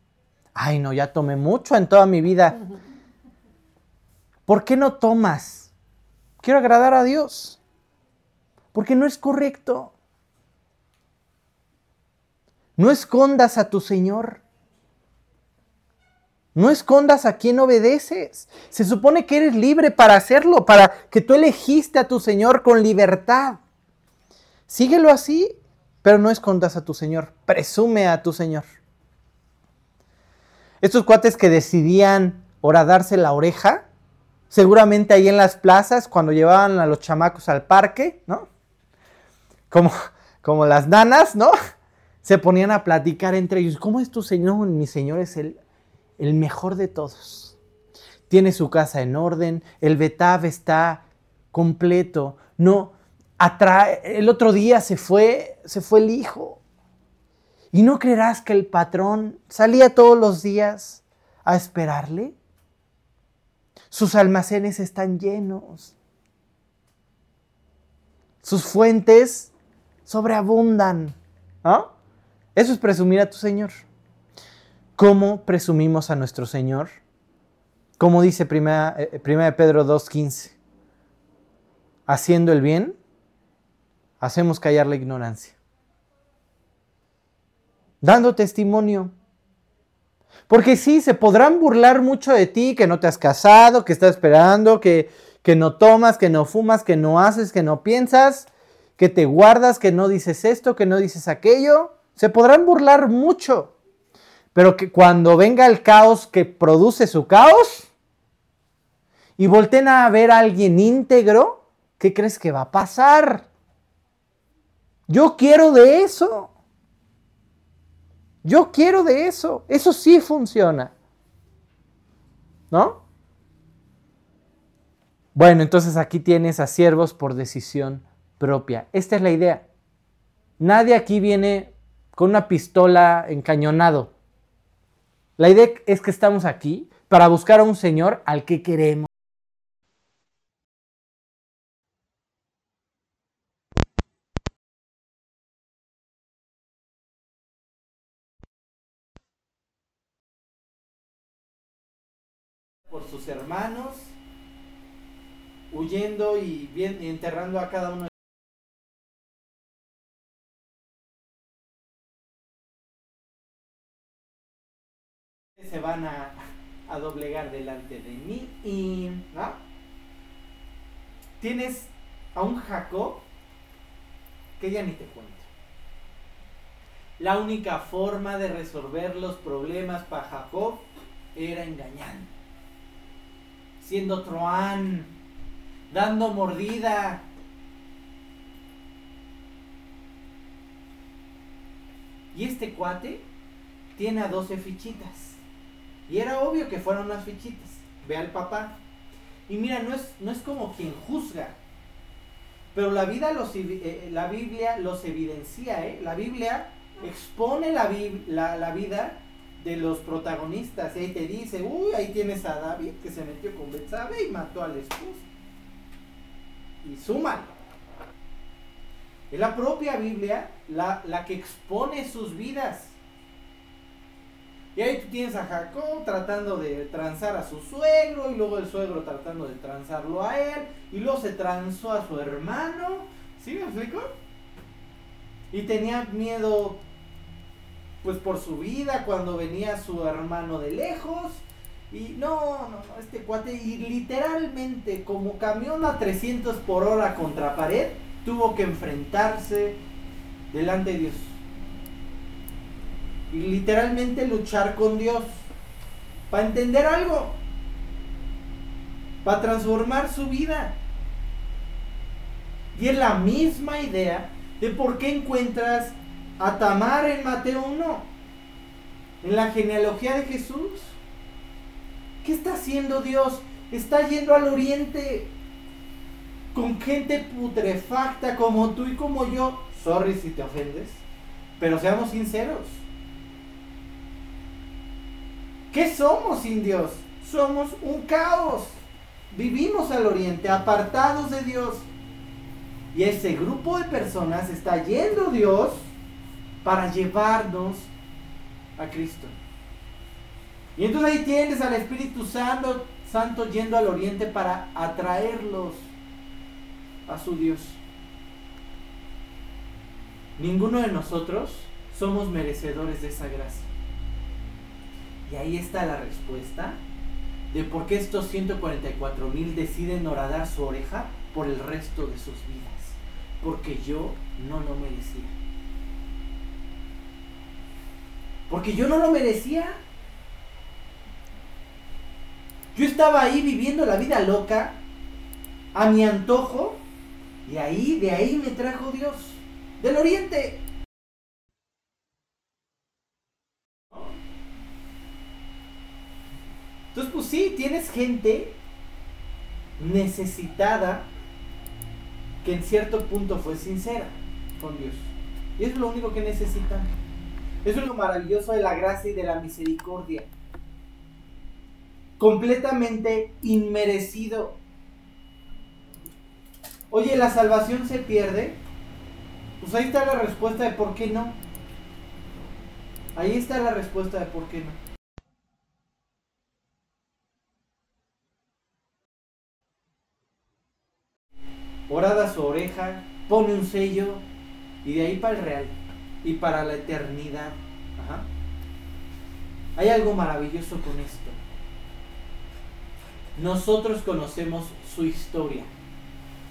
Ay, no, ya tomé mucho en toda mi vida. ¿Por qué no tomas? Quiero agradar a Dios. Porque no es correcto. No escondas a tu Señor. No escondas a quien obedeces. Se supone que eres libre para hacerlo, para que tú elegiste a tu Señor con libertad. Síguelo así, pero no escondas a tu Señor. Presume a tu Señor. Estos cuates que decidían horadarse la oreja, seguramente ahí en las plazas, cuando llevaban a los chamacos al parque, ¿no? Como, como las nanas, ¿no? Se ponían a platicar entre ellos. ¿Cómo es tu Señor? Mi Señor es el, el mejor de todos. Tiene su casa en orden, el Betav está completo. No, atrae, el otro día se fue, se fue el hijo. ¿Y no creerás que el patrón salía todos los días a esperarle? Sus almacenes están llenos. Sus fuentes sobreabundan. ¿Ah? Eso es presumir a tu Señor. ¿Cómo presumimos a nuestro Señor? Como dice 1 eh, Pedro 2.15. Haciendo el bien, hacemos callar la ignorancia dando testimonio. Porque sí, se podrán burlar mucho de ti, que no te has casado, que estás esperando, que, que no tomas, que no fumas, que no haces, que no piensas, que te guardas, que no dices esto, que no dices aquello. Se podrán burlar mucho. Pero que cuando venga el caos que produce su caos y volten a ver a alguien íntegro, ¿qué crees que va a pasar? Yo quiero de eso. Yo quiero de eso. Eso sí funciona. ¿No? Bueno, entonces aquí tienes a siervos por decisión propia. Esta es la idea. Nadie aquí viene con una pistola encañonado. La idea es que estamos aquí para buscar a un Señor al que queremos. por sus hermanos, huyendo y, enterrando a cada uno se van a, doblegar delante de mí. Y ¿no? tienes a un Jacob que ya ni te cuento. La única forma de resolver los problemas para Jacob era engañando, siendo troán, dando mordida. Y este cuate tiene a 12 fichitas. Y era obvio que fueron unas fichitas. Ve al papá. Y mira, no es, no es como quien juzga. Pero la, vida los, eh, la Biblia los evidencia. ¿eh? La Biblia expone la, la, vida de los protagonistas. Y ahí te dice, uy, ahí tienes a David que se metió con Betsabe y mató al esposo. Y súmalo. Es la propia Biblia la, la que expone sus vidas. Y ahí tú tienes a Jacob tratando de transar a su suegro y luego el suegro tratando de transarlo a él y luego se transó a su hermano. ¿Sí me explico? Y tenía miedo pues por su vida cuando venía su hermano de lejos. Y no, no, no, este cuate, y literalmente como camión a 300 por hora contra pared, tuvo que enfrentarse delante de Dios. Literalmente luchar con Dios. Para entender algo. Para transformar su vida. Y es la misma idea de por qué encuentras a Tamar en Mateo 1, en la genealogía de Jesús. ¿Qué está haciendo Dios? Está yendo al oriente con gente putrefacta como tú y como yo. Sorry si te ofendes, pero seamos sinceros. ¿Qué somos sin Dios? Somos un caos. Vivimos al oriente, apartados de Dios. Y ese grupo de personas está yendo Dios para llevarnos a Cristo. Y entonces ahí tienes al Espíritu Santo, Santo yendo al oriente para atraerlos a su Dios. Ninguno de nosotros somos merecedores de esa gracia. Y ahí está la respuesta de por qué estos 144 mil deciden horadar su oreja por el resto de sus vidas. Porque yo no lo merecía. Porque yo no lo merecía. Yo estaba ahí viviendo la vida loca, a mi antojo, y ahí, de ahí me trajo Dios, del oriente. Entonces, pues sí, tienes gente necesitada que en cierto punto fue sincera con Dios. Y es lo único que necesitan. Eso es lo maravilloso de la gracia y de la misericordia. Completamente inmerecido. Oye, ¿la salvación se pierde? Pues ahí está la respuesta de por qué no. Ahí está la respuesta de por qué no. Orada su oreja, pone un sello y de ahí para el real y para la eternidad. Hay algo maravilloso con esto. Nosotros conocemos su historia.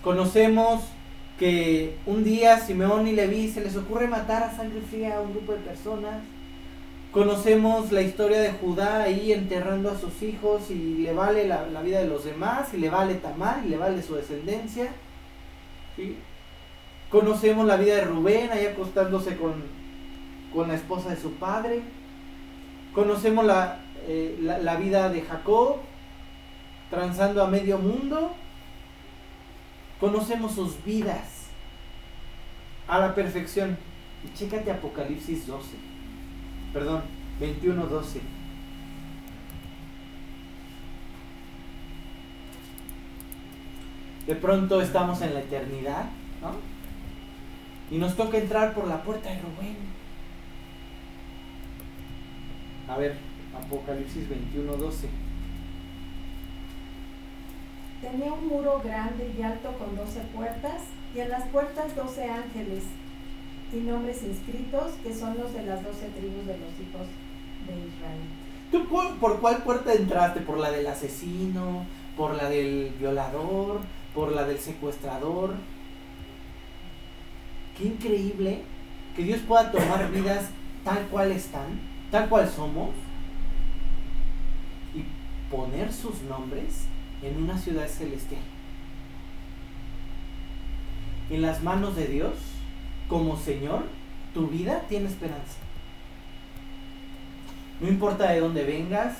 Conocemos que un día Simeón y Leví se les ocurre matar a sangre fría a un grupo de personas. Conocemos la historia de Judá ahí enterrando a sus hijos y le vale la, vida de los demás, y le vale Tamar, y le vale su descendencia. Conocemos la vida de Rubén ahí acostándose con, con la esposa de su padre. Conocemos la, eh, la, vida de Jacob transando a medio mundo. Conocemos sus vidas a la perfección. Y chécate Apocalipsis 12. Perdón, 21, 12. De pronto estamos en la eternidad, ¿no? Y nos toca entrar por la puerta de Rubén. A ver, Apocalipsis 21, 12. Tenía un muro grande y alto con doce puertas, y en las puertas doce ángeles, y nombres inscritos que son los de las doce tribus de los hijos de Israel. ¿Tú por cuál puerta entraste? ¿Por la del asesino? ¿Por la del violador? ¿Por la del secuestrador? Qué increíble que Dios pueda tomar vidas tal cual están, tal cual somos, y poner sus nombres en una ciudad celestial. En las manos de Dios, como Señor, tu vida tiene esperanza. No importa de dónde vengas,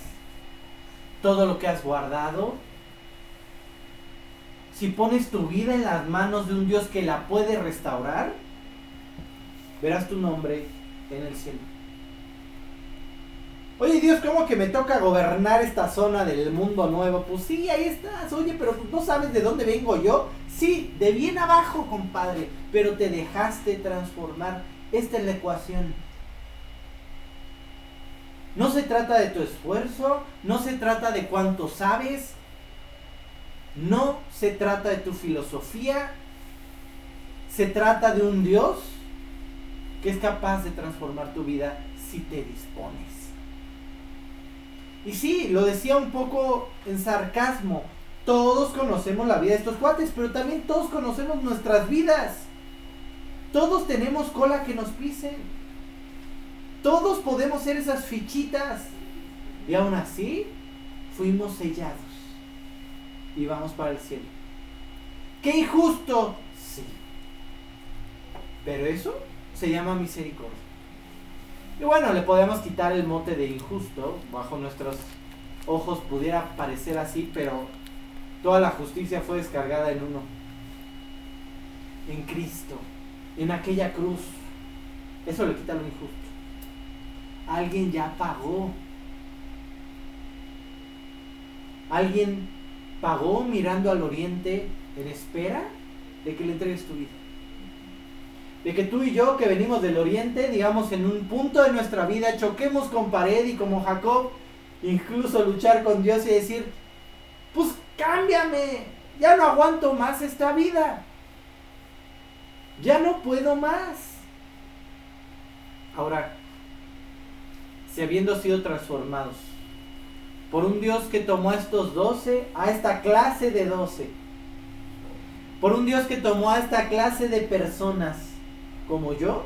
todo lo que has guardado, si pones tu vida en las manos de un Dios que la puede restaurar, verás tu nombre en el cielo. Oye Dios, ¿cómo que me toca gobernar esta zona del mundo nuevo? Pues sí, ahí estás. Oye, pero pues, no sabes de dónde vengo yo. Sí, de bien abajo, compadre. Pero te dejaste transformar. Esta es la ecuación. No se trata de tu esfuerzo, no se trata de cuánto sabes, no se trata de tu filosofía, se trata de un Dios que es capaz de transformar tu vida si te dispones. Y sí, lo decía un poco en sarcasmo, todos conocemos la vida de estos cuates, pero también todos conocemos nuestras vidas. Todos tenemos cola que nos pisen. Todos podemos ser esas fichitas. Y aún así, fuimos sellados. Y vamos para el cielo. ¡Qué injusto! Sí. Pero eso se llama misericordia. Y bueno, le podemos quitar el mote de injusto, bajo nuestros ojos pudiera parecer así, pero toda la justicia fue descargada en uno, en Cristo, en aquella cruz. Eso le quita lo injusto. Alguien ya pagó. Alguien pagó mirando al oriente en espera de que le entregues tu vida de que tú y yo que venimos del oriente, digamos en un punto de nuestra vida, choquemos con pared y como Jacob, incluso luchar con Dios y decir, pues cámbiame, ya no aguanto más esta vida, ya no puedo más. Ahora, si habiendo sido transformados por un Dios que tomó a estos doce, a esta clase de doce, por un Dios que tomó a esta clase de personas, como yo,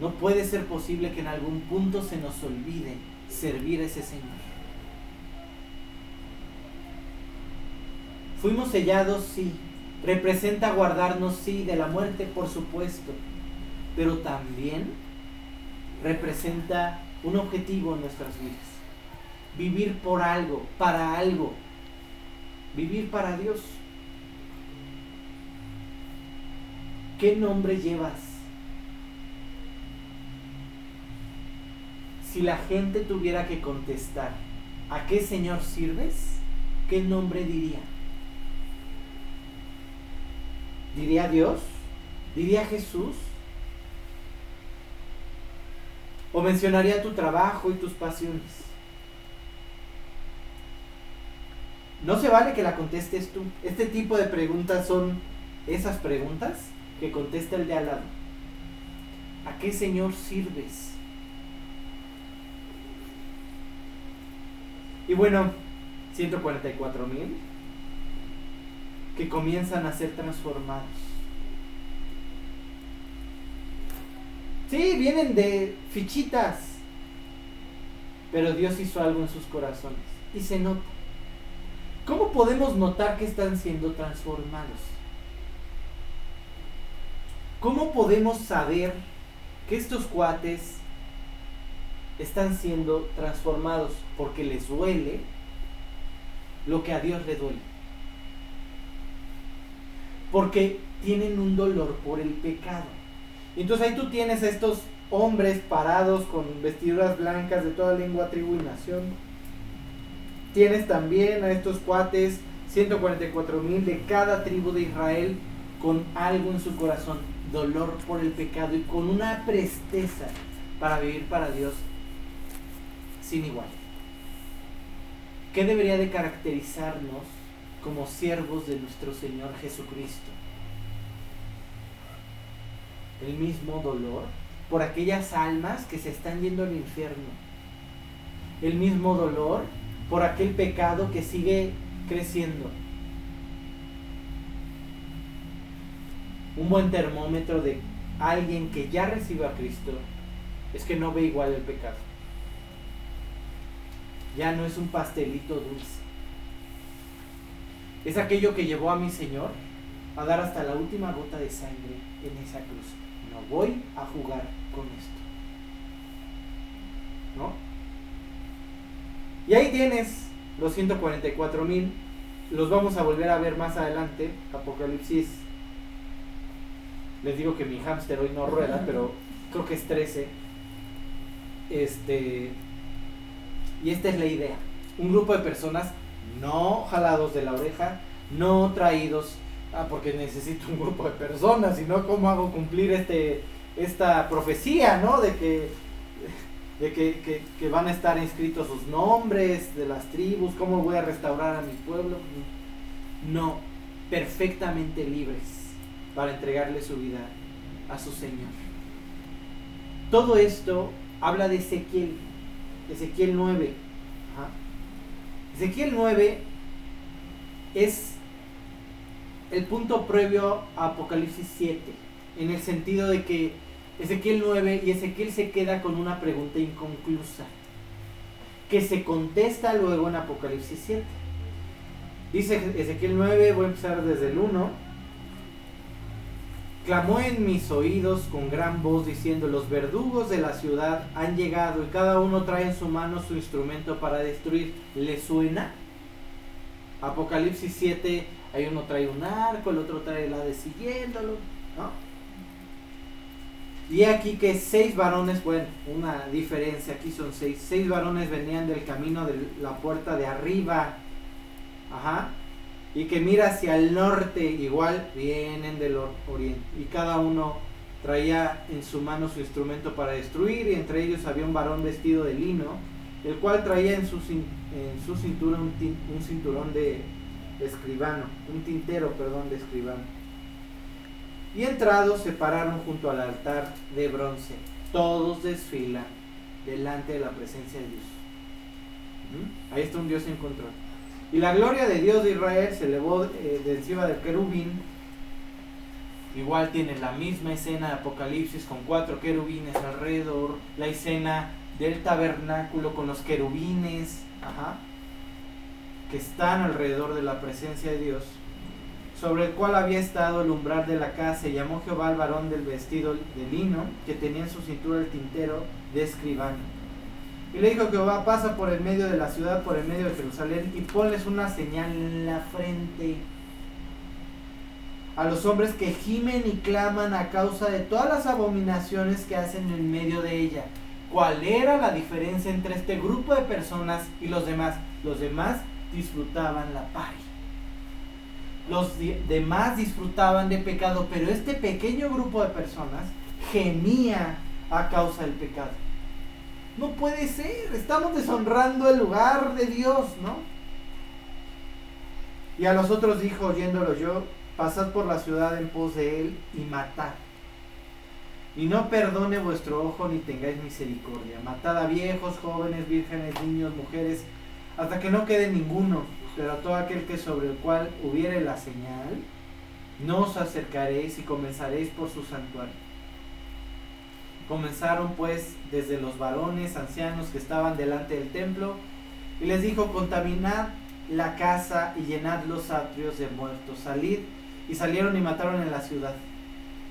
no puede ser posible que en algún punto se nos olvide servir a ese Señor. Fuimos sellados, sí. Representa guardarnos, sí, de la muerte, por supuesto. Pero también representa un objetivo en nuestras vidas. Vivir por algo, para algo. Vivir para Dios. ¿Qué nombre llevas? Si la gente tuviera que contestar, ¿a qué Señor sirves? ¿Qué nombre diría? ¿Diría Dios? ¿Diría Jesús? ¿O mencionaría tu trabajo y tus pasiones? No se vale que la contestes tú. Este tipo de preguntas son esas preguntas que contesta el de al lado. ¿A qué Señor sirves? Y bueno, 144 mil que comienzan a ser transformados. Sí, vienen de fichitas, pero Dios hizo algo en sus corazones y se nota. ¿Cómo podemos notar que están siendo transformados? ¿Cómo podemos saber que estos cuates están siendo transformados? Porque les duele lo que a Dios le duele. Porque tienen un dolor por el pecado. Entonces ahí tú tienes estos hombres parados con vestiduras blancas de toda lengua, tribu y nación. Tienes también a estos cuates, 144 mil de cada tribu de Israel, con algo en su corazón dolor por el pecado y con una presteza para vivir para Dios sin igual. ¿Qué debería de caracterizarnos como siervos de nuestro Señor Jesucristo? El mismo dolor por aquellas almas que se están yendo al infierno. El mismo dolor por aquel pecado que sigue creciendo. Un buen termómetro de alguien que ya recibe a Cristo es que no ve igual el pecado. Ya no es un pastelito dulce. Es aquello que llevó a mi Señor a dar hasta la última gota de sangre en esa cruz. No voy a jugar con esto. ¿No? Y ahí tienes los 144 mil. Los vamos a volver a ver más adelante. Apocalipsis. Les digo que mi hámster hoy no rueda, pero creo que es 13. Este. Y esta es la idea. Un grupo de personas no jalados de la oreja, no traídos ah, porque necesito un grupo de personas, y no cómo hago cumplir este, esta profecía, ¿no? De que, de que, que, van a estar inscritos sus nombres de las tribus, cómo voy a restaurar a mi pueblo. No, perfectamente libres para entregarle su vida a su Señor. Todo esto habla de Ezequiel, Ezequiel 9. Ezequiel 9 es el punto previo a Apocalipsis 7, en el sentido de que Ezequiel 9 y Ezequiel se queda con una pregunta inconclusa, que se contesta luego en Apocalipsis 7. Dice Ezequiel 9, voy a empezar desde el 1. Clamó en mis oídos con gran voz diciendo, los verdugos de la ciudad han llegado y cada uno trae en su mano su instrumento para destruir. ¿Le suena? Apocalipsis 7 hay uno trae un arco, el otro trae la de siguiéndolo, ¿no? Y aquí que seis varones, bueno, una diferencia, aquí son seis, seis varones venían del camino de la puerta de arriba, ajá, y que mira hacia el norte, igual vienen del oriente, y cada uno traía en su mano su instrumento para destruir, y entre ellos había un varón vestido de lino, el cual traía en su, en su cintura un, un cinturón de, escribano, un tintero, perdón, de escribano. Y entrados se pararon junto al altar de bronce. Todos desfilan delante de la presencia de Dios. ¿Mm? Ahí está un Dios en. Y la gloria de Dios de Israel se elevó eh, de encima del querubín. Igual tiene la misma escena de Apocalipsis con cuatro querubines alrededor. La escena del tabernáculo con los querubines. Ajá que están alrededor de la presencia de Dios, sobre el cual había estado el umbral de la casa, y llamó Jehová al varón del vestido de lino, que tenía en su cintura el tintero de escribano. Y le dijo Jehová, pasa por el medio de la ciudad, por el medio de Jerusalén, y ponles una señal en la frente a los hombres que gimen y claman a causa de todas las abominaciones que hacen en medio de ella. ¿Cuál era la diferencia entre este grupo de personas y los demás? Los demás disfrutaban la paz. Los demás disfrutaban de pecado, pero este pequeño grupo de personas gemía a causa del pecado. No puede ser, estamos deshonrando el lugar de Dios, ¿no? Y a los otros dijo, oyéndolo yo, pasad por la ciudad en pos de él y matad. Y no perdone vuestro ojo ni tengáis misericordia. Matad a viejos, jóvenes, vírgenes, niños, mujeres, hasta que no quede ninguno, pero todo aquel que sobre el cual hubiere la señal, no os acercaréis y comenzaréis por su santuario. Comenzaron pues desde los varones ancianos que estaban delante del templo, y les dijo, contaminad la casa y llenad los atrios de muertos, salid, y salieron y mataron en la ciudad.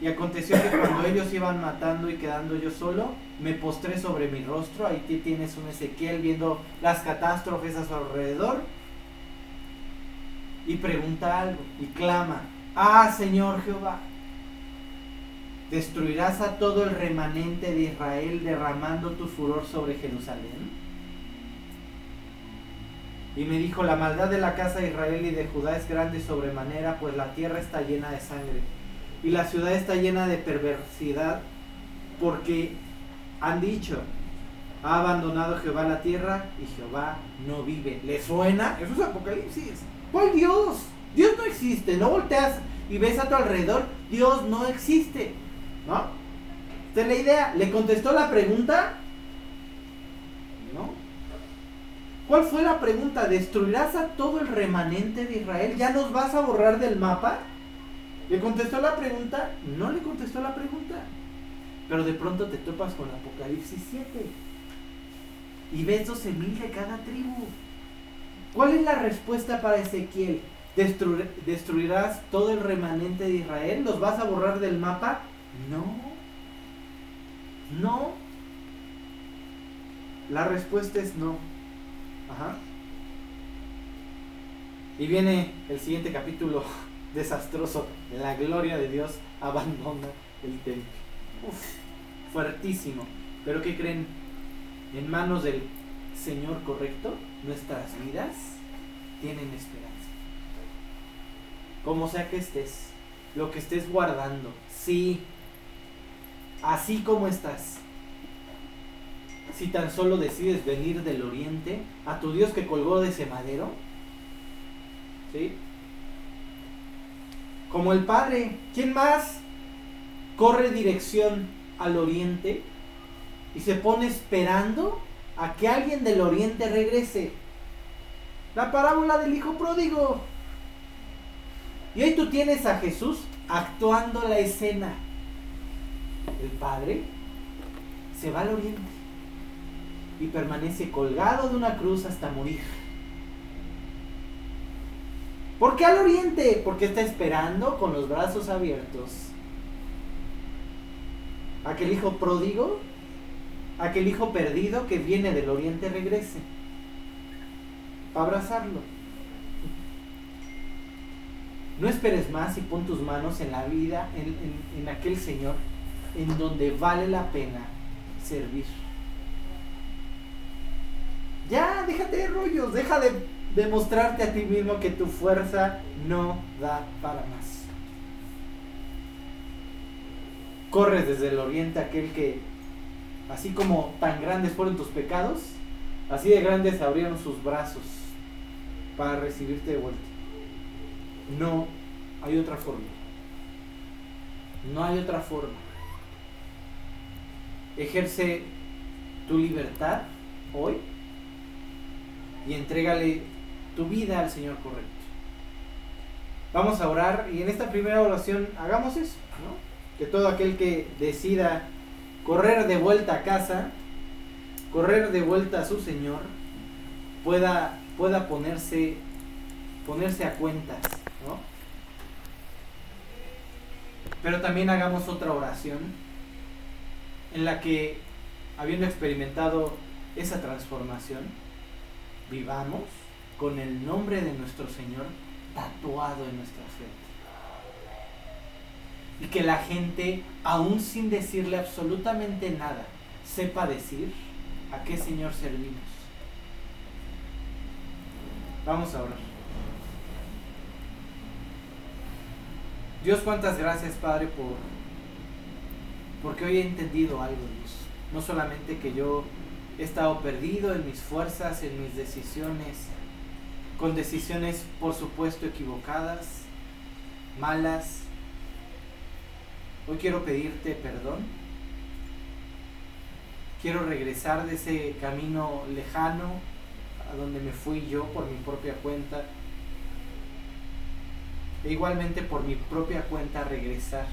Y aconteció que cuando ellos iban matando y quedando yo solo, me postré sobre mi rostro. Ahí tienes un Ezequiel viendo las catástrofes a su alrededor. Y pregunta algo y clama, ah Señor Jehová, ¿destruirás a todo el remanente de Israel derramando tu furor sobre Jerusalén? Y me dijo, la maldad de la casa de Israel y de Judá es grande sobremanera, pues la tierra está llena de sangre y la ciudad está llena de perversidad porque han dicho, ha abandonado Jehová la tierra y Jehová no vive. ¿Le suena? Eso es Apocalipsis. ¿Cuál Dios? Dios no existe. No volteas y ves a tu alrededor. Dios no existe. ¿No? Esta es la idea. ¿Le contestó la pregunta? No. ¿Cuál fue la pregunta? ¿Destruirás a todo el remanente de Israel? ¿Ya nos vas a borrar del mapa? ¿Le contestó la pregunta? No le contestó la pregunta. Pero de pronto te topas con Apocalipsis 7. Y ves 12.000 de cada tribu. ¿Cuál es la respuesta para Ezequiel? ¿Destruirás todo el remanente de Israel? ¿Los vas a borrar del mapa? No. No. La respuesta es no. Ajá. Y viene el siguiente capítulo desastroso. La gloria de Dios abandona el templo. Uf, fuertísimo. Pero ¿qué creen? En manos del Señor correcto, nuestras vidas tienen esperanza. Como sea que estés, lo que estés guardando, sí, así como estás. Si tan solo decides venir del oriente a tu Dios que colgó de ese madero, ¿sí? Como el Padre, ¿quién más corre dirección al oriente y se pone esperando a que alguien del oriente regrese? La parábola del hijo pródigo. Y hoy tú tienes a Jesús actuando la escena. El Padre se va al oriente y permanece colgado de una cruz hasta morir. ¿Por qué al oriente? Porque está esperando con los brazos abiertos aquel hijo pródigo, aquel hijo perdido que viene del oriente regrese. Para abrazarlo. No esperes más y pon tus manos en la vida, en, en aquel Señor, en donde vale la pena servir. Ya, déjate de rollos, deja de demostrarte a ti mismo que tu fuerza no da para más. Corres desde el oriente aquel que, así como tan grandes fueron tus pecados, así de grandes abrieron sus brazos para recibirte de vuelta. No hay otra forma. No hay otra forma. Ejerce tu libertad hoy y entrégale tu vida al Señor correcto. Vamos a orar y en esta primera oración hagamos eso, Que todo aquel que decida correr de vuelta a casa, correr de vuelta a su Señor, pueda, pueda ponerse, ponerse a cuentas, Pero también hagamos otra oración en la que, habiendo experimentado esa transformación, vivamos con el nombre de nuestro Señor tatuado en nuestra frente. Y que la gente, aún sin decirle absolutamente nada, sepa decir a qué Señor servimos. Vamos a orar. Dios, cuántas gracias, Padre, por porque hoy he entendido algo, Dios. No solamente que yo he estado perdido en mis fuerzas, en mis decisiones, con decisiones por supuesto equivocadas, malas. Hoy quiero pedirte perdón. Quiero regresar de ese camino lejano a donde me fui yo por mi propia cuenta. E igualmente por mi propia cuenta regresar.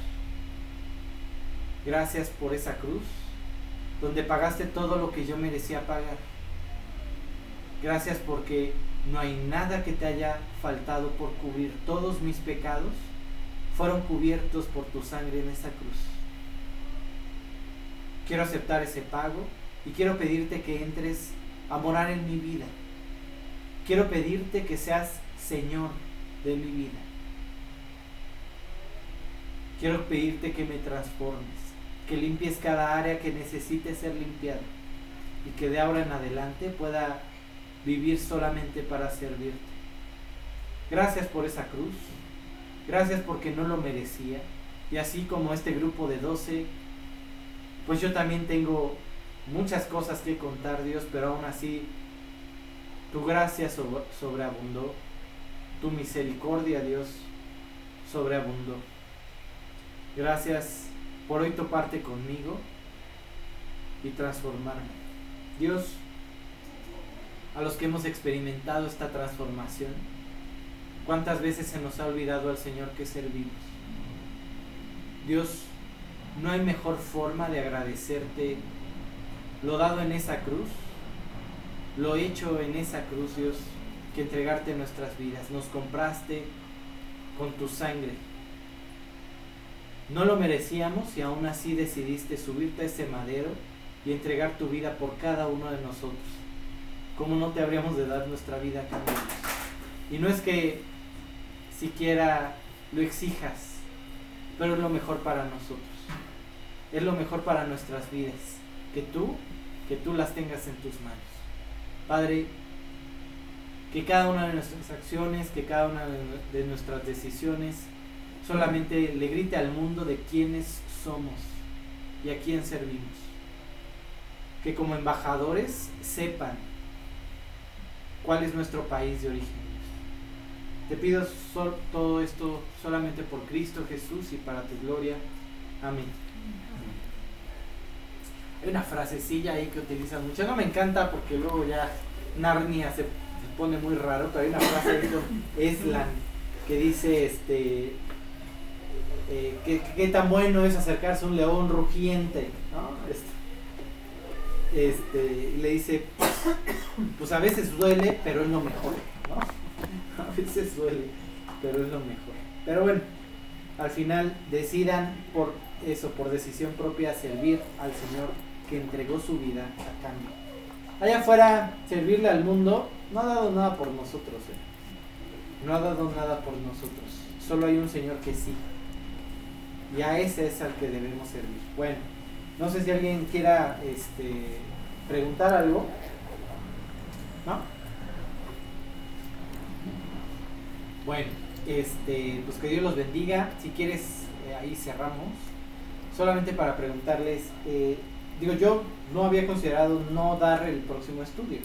Gracias por esa cruz, donde pagaste todo lo que yo merecía pagar. Gracias porque no hay nada que te haya faltado por cubrir todos mis pecados. Fueron cubiertos por tu sangre en esa cruz. Quiero aceptar ese pago y quiero pedirte que entres a morar en mi vida. Quiero pedirte que seas Señor de mi vida. Quiero pedirte que me transformes, que limpies cada área que necesite ser limpiada y que de ahora en adelante pueda vivir solamente para servirte. Gracias por esa cruz. Gracias porque no lo merecía. Y así como este grupo de 12, pues yo también tengo muchas cosas que contar, Dios, pero aún así tu gracia sobreabundó. Tu misericordia, Dios, sobreabundó. Gracias por hoy toparte conmigo y transformarme. Dios, a los que hemos experimentado esta transformación, ¿cuántas veces se nos ha olvidado al Señor que servimos? Dios, no hay mejor forma de agradecerte lo dado en esa cruz, lo hecho en esa cruz, Dios, que entregarte nuestras vidas. Nos compraste con tu sangre. No lo merecíamos y aún así decidiste subirte a ese madero y entregar tu vida por cada uno de nosotros. ¿Cómo no te habríamos de dar nuestra vida a cambio? Y no es que siquiera lo exijas, pero es lo mejor para nosotros. Es lo mejor para nuestras vidas. Que tú, que tú las tengas en tus manos. Padre, que cada una de nuestras acciones, que cada una de nuestras decisiones solamente le grite al mundo de quiénes somos y a quién servimos. Que como embajadores sepan cuál es nuestro país de origen. Te pido todo esto solamente por Cristo Jesús y para tu gloria. Amén. Hay una frasecilla ahí que utilizan mucho. No me encanta porque luego ya Narnia se, pone muy raro, pero hay una frase con Eslan que dice este eh, qué, tan bueno es acercarse a un león rugiente, ¿no? Este, este, le dice, pues a veces duele, pero es lo mejor, ¿no? A veces duele, pero es lo mejor. Pero bueno, al final decidan por eso, por decisión propia, servir al Señor que entregó su vida a cambio. Allá afuera, servirle al mundo no ha dado nada por nosotros, ¿eh? no ha dado nada por nosotros. Solo hay un Señor que sí. Y a ese es al que debemos servir. Bueno, no sé si alguien quiera este, preguntar algo. ¿No? Bueno, este, pues que Dios los bendiga. Si quieres, eh, ahí cerramos. Solamente para preguntarles, eh, digo, yo no había considerado no dar el próximo estudio.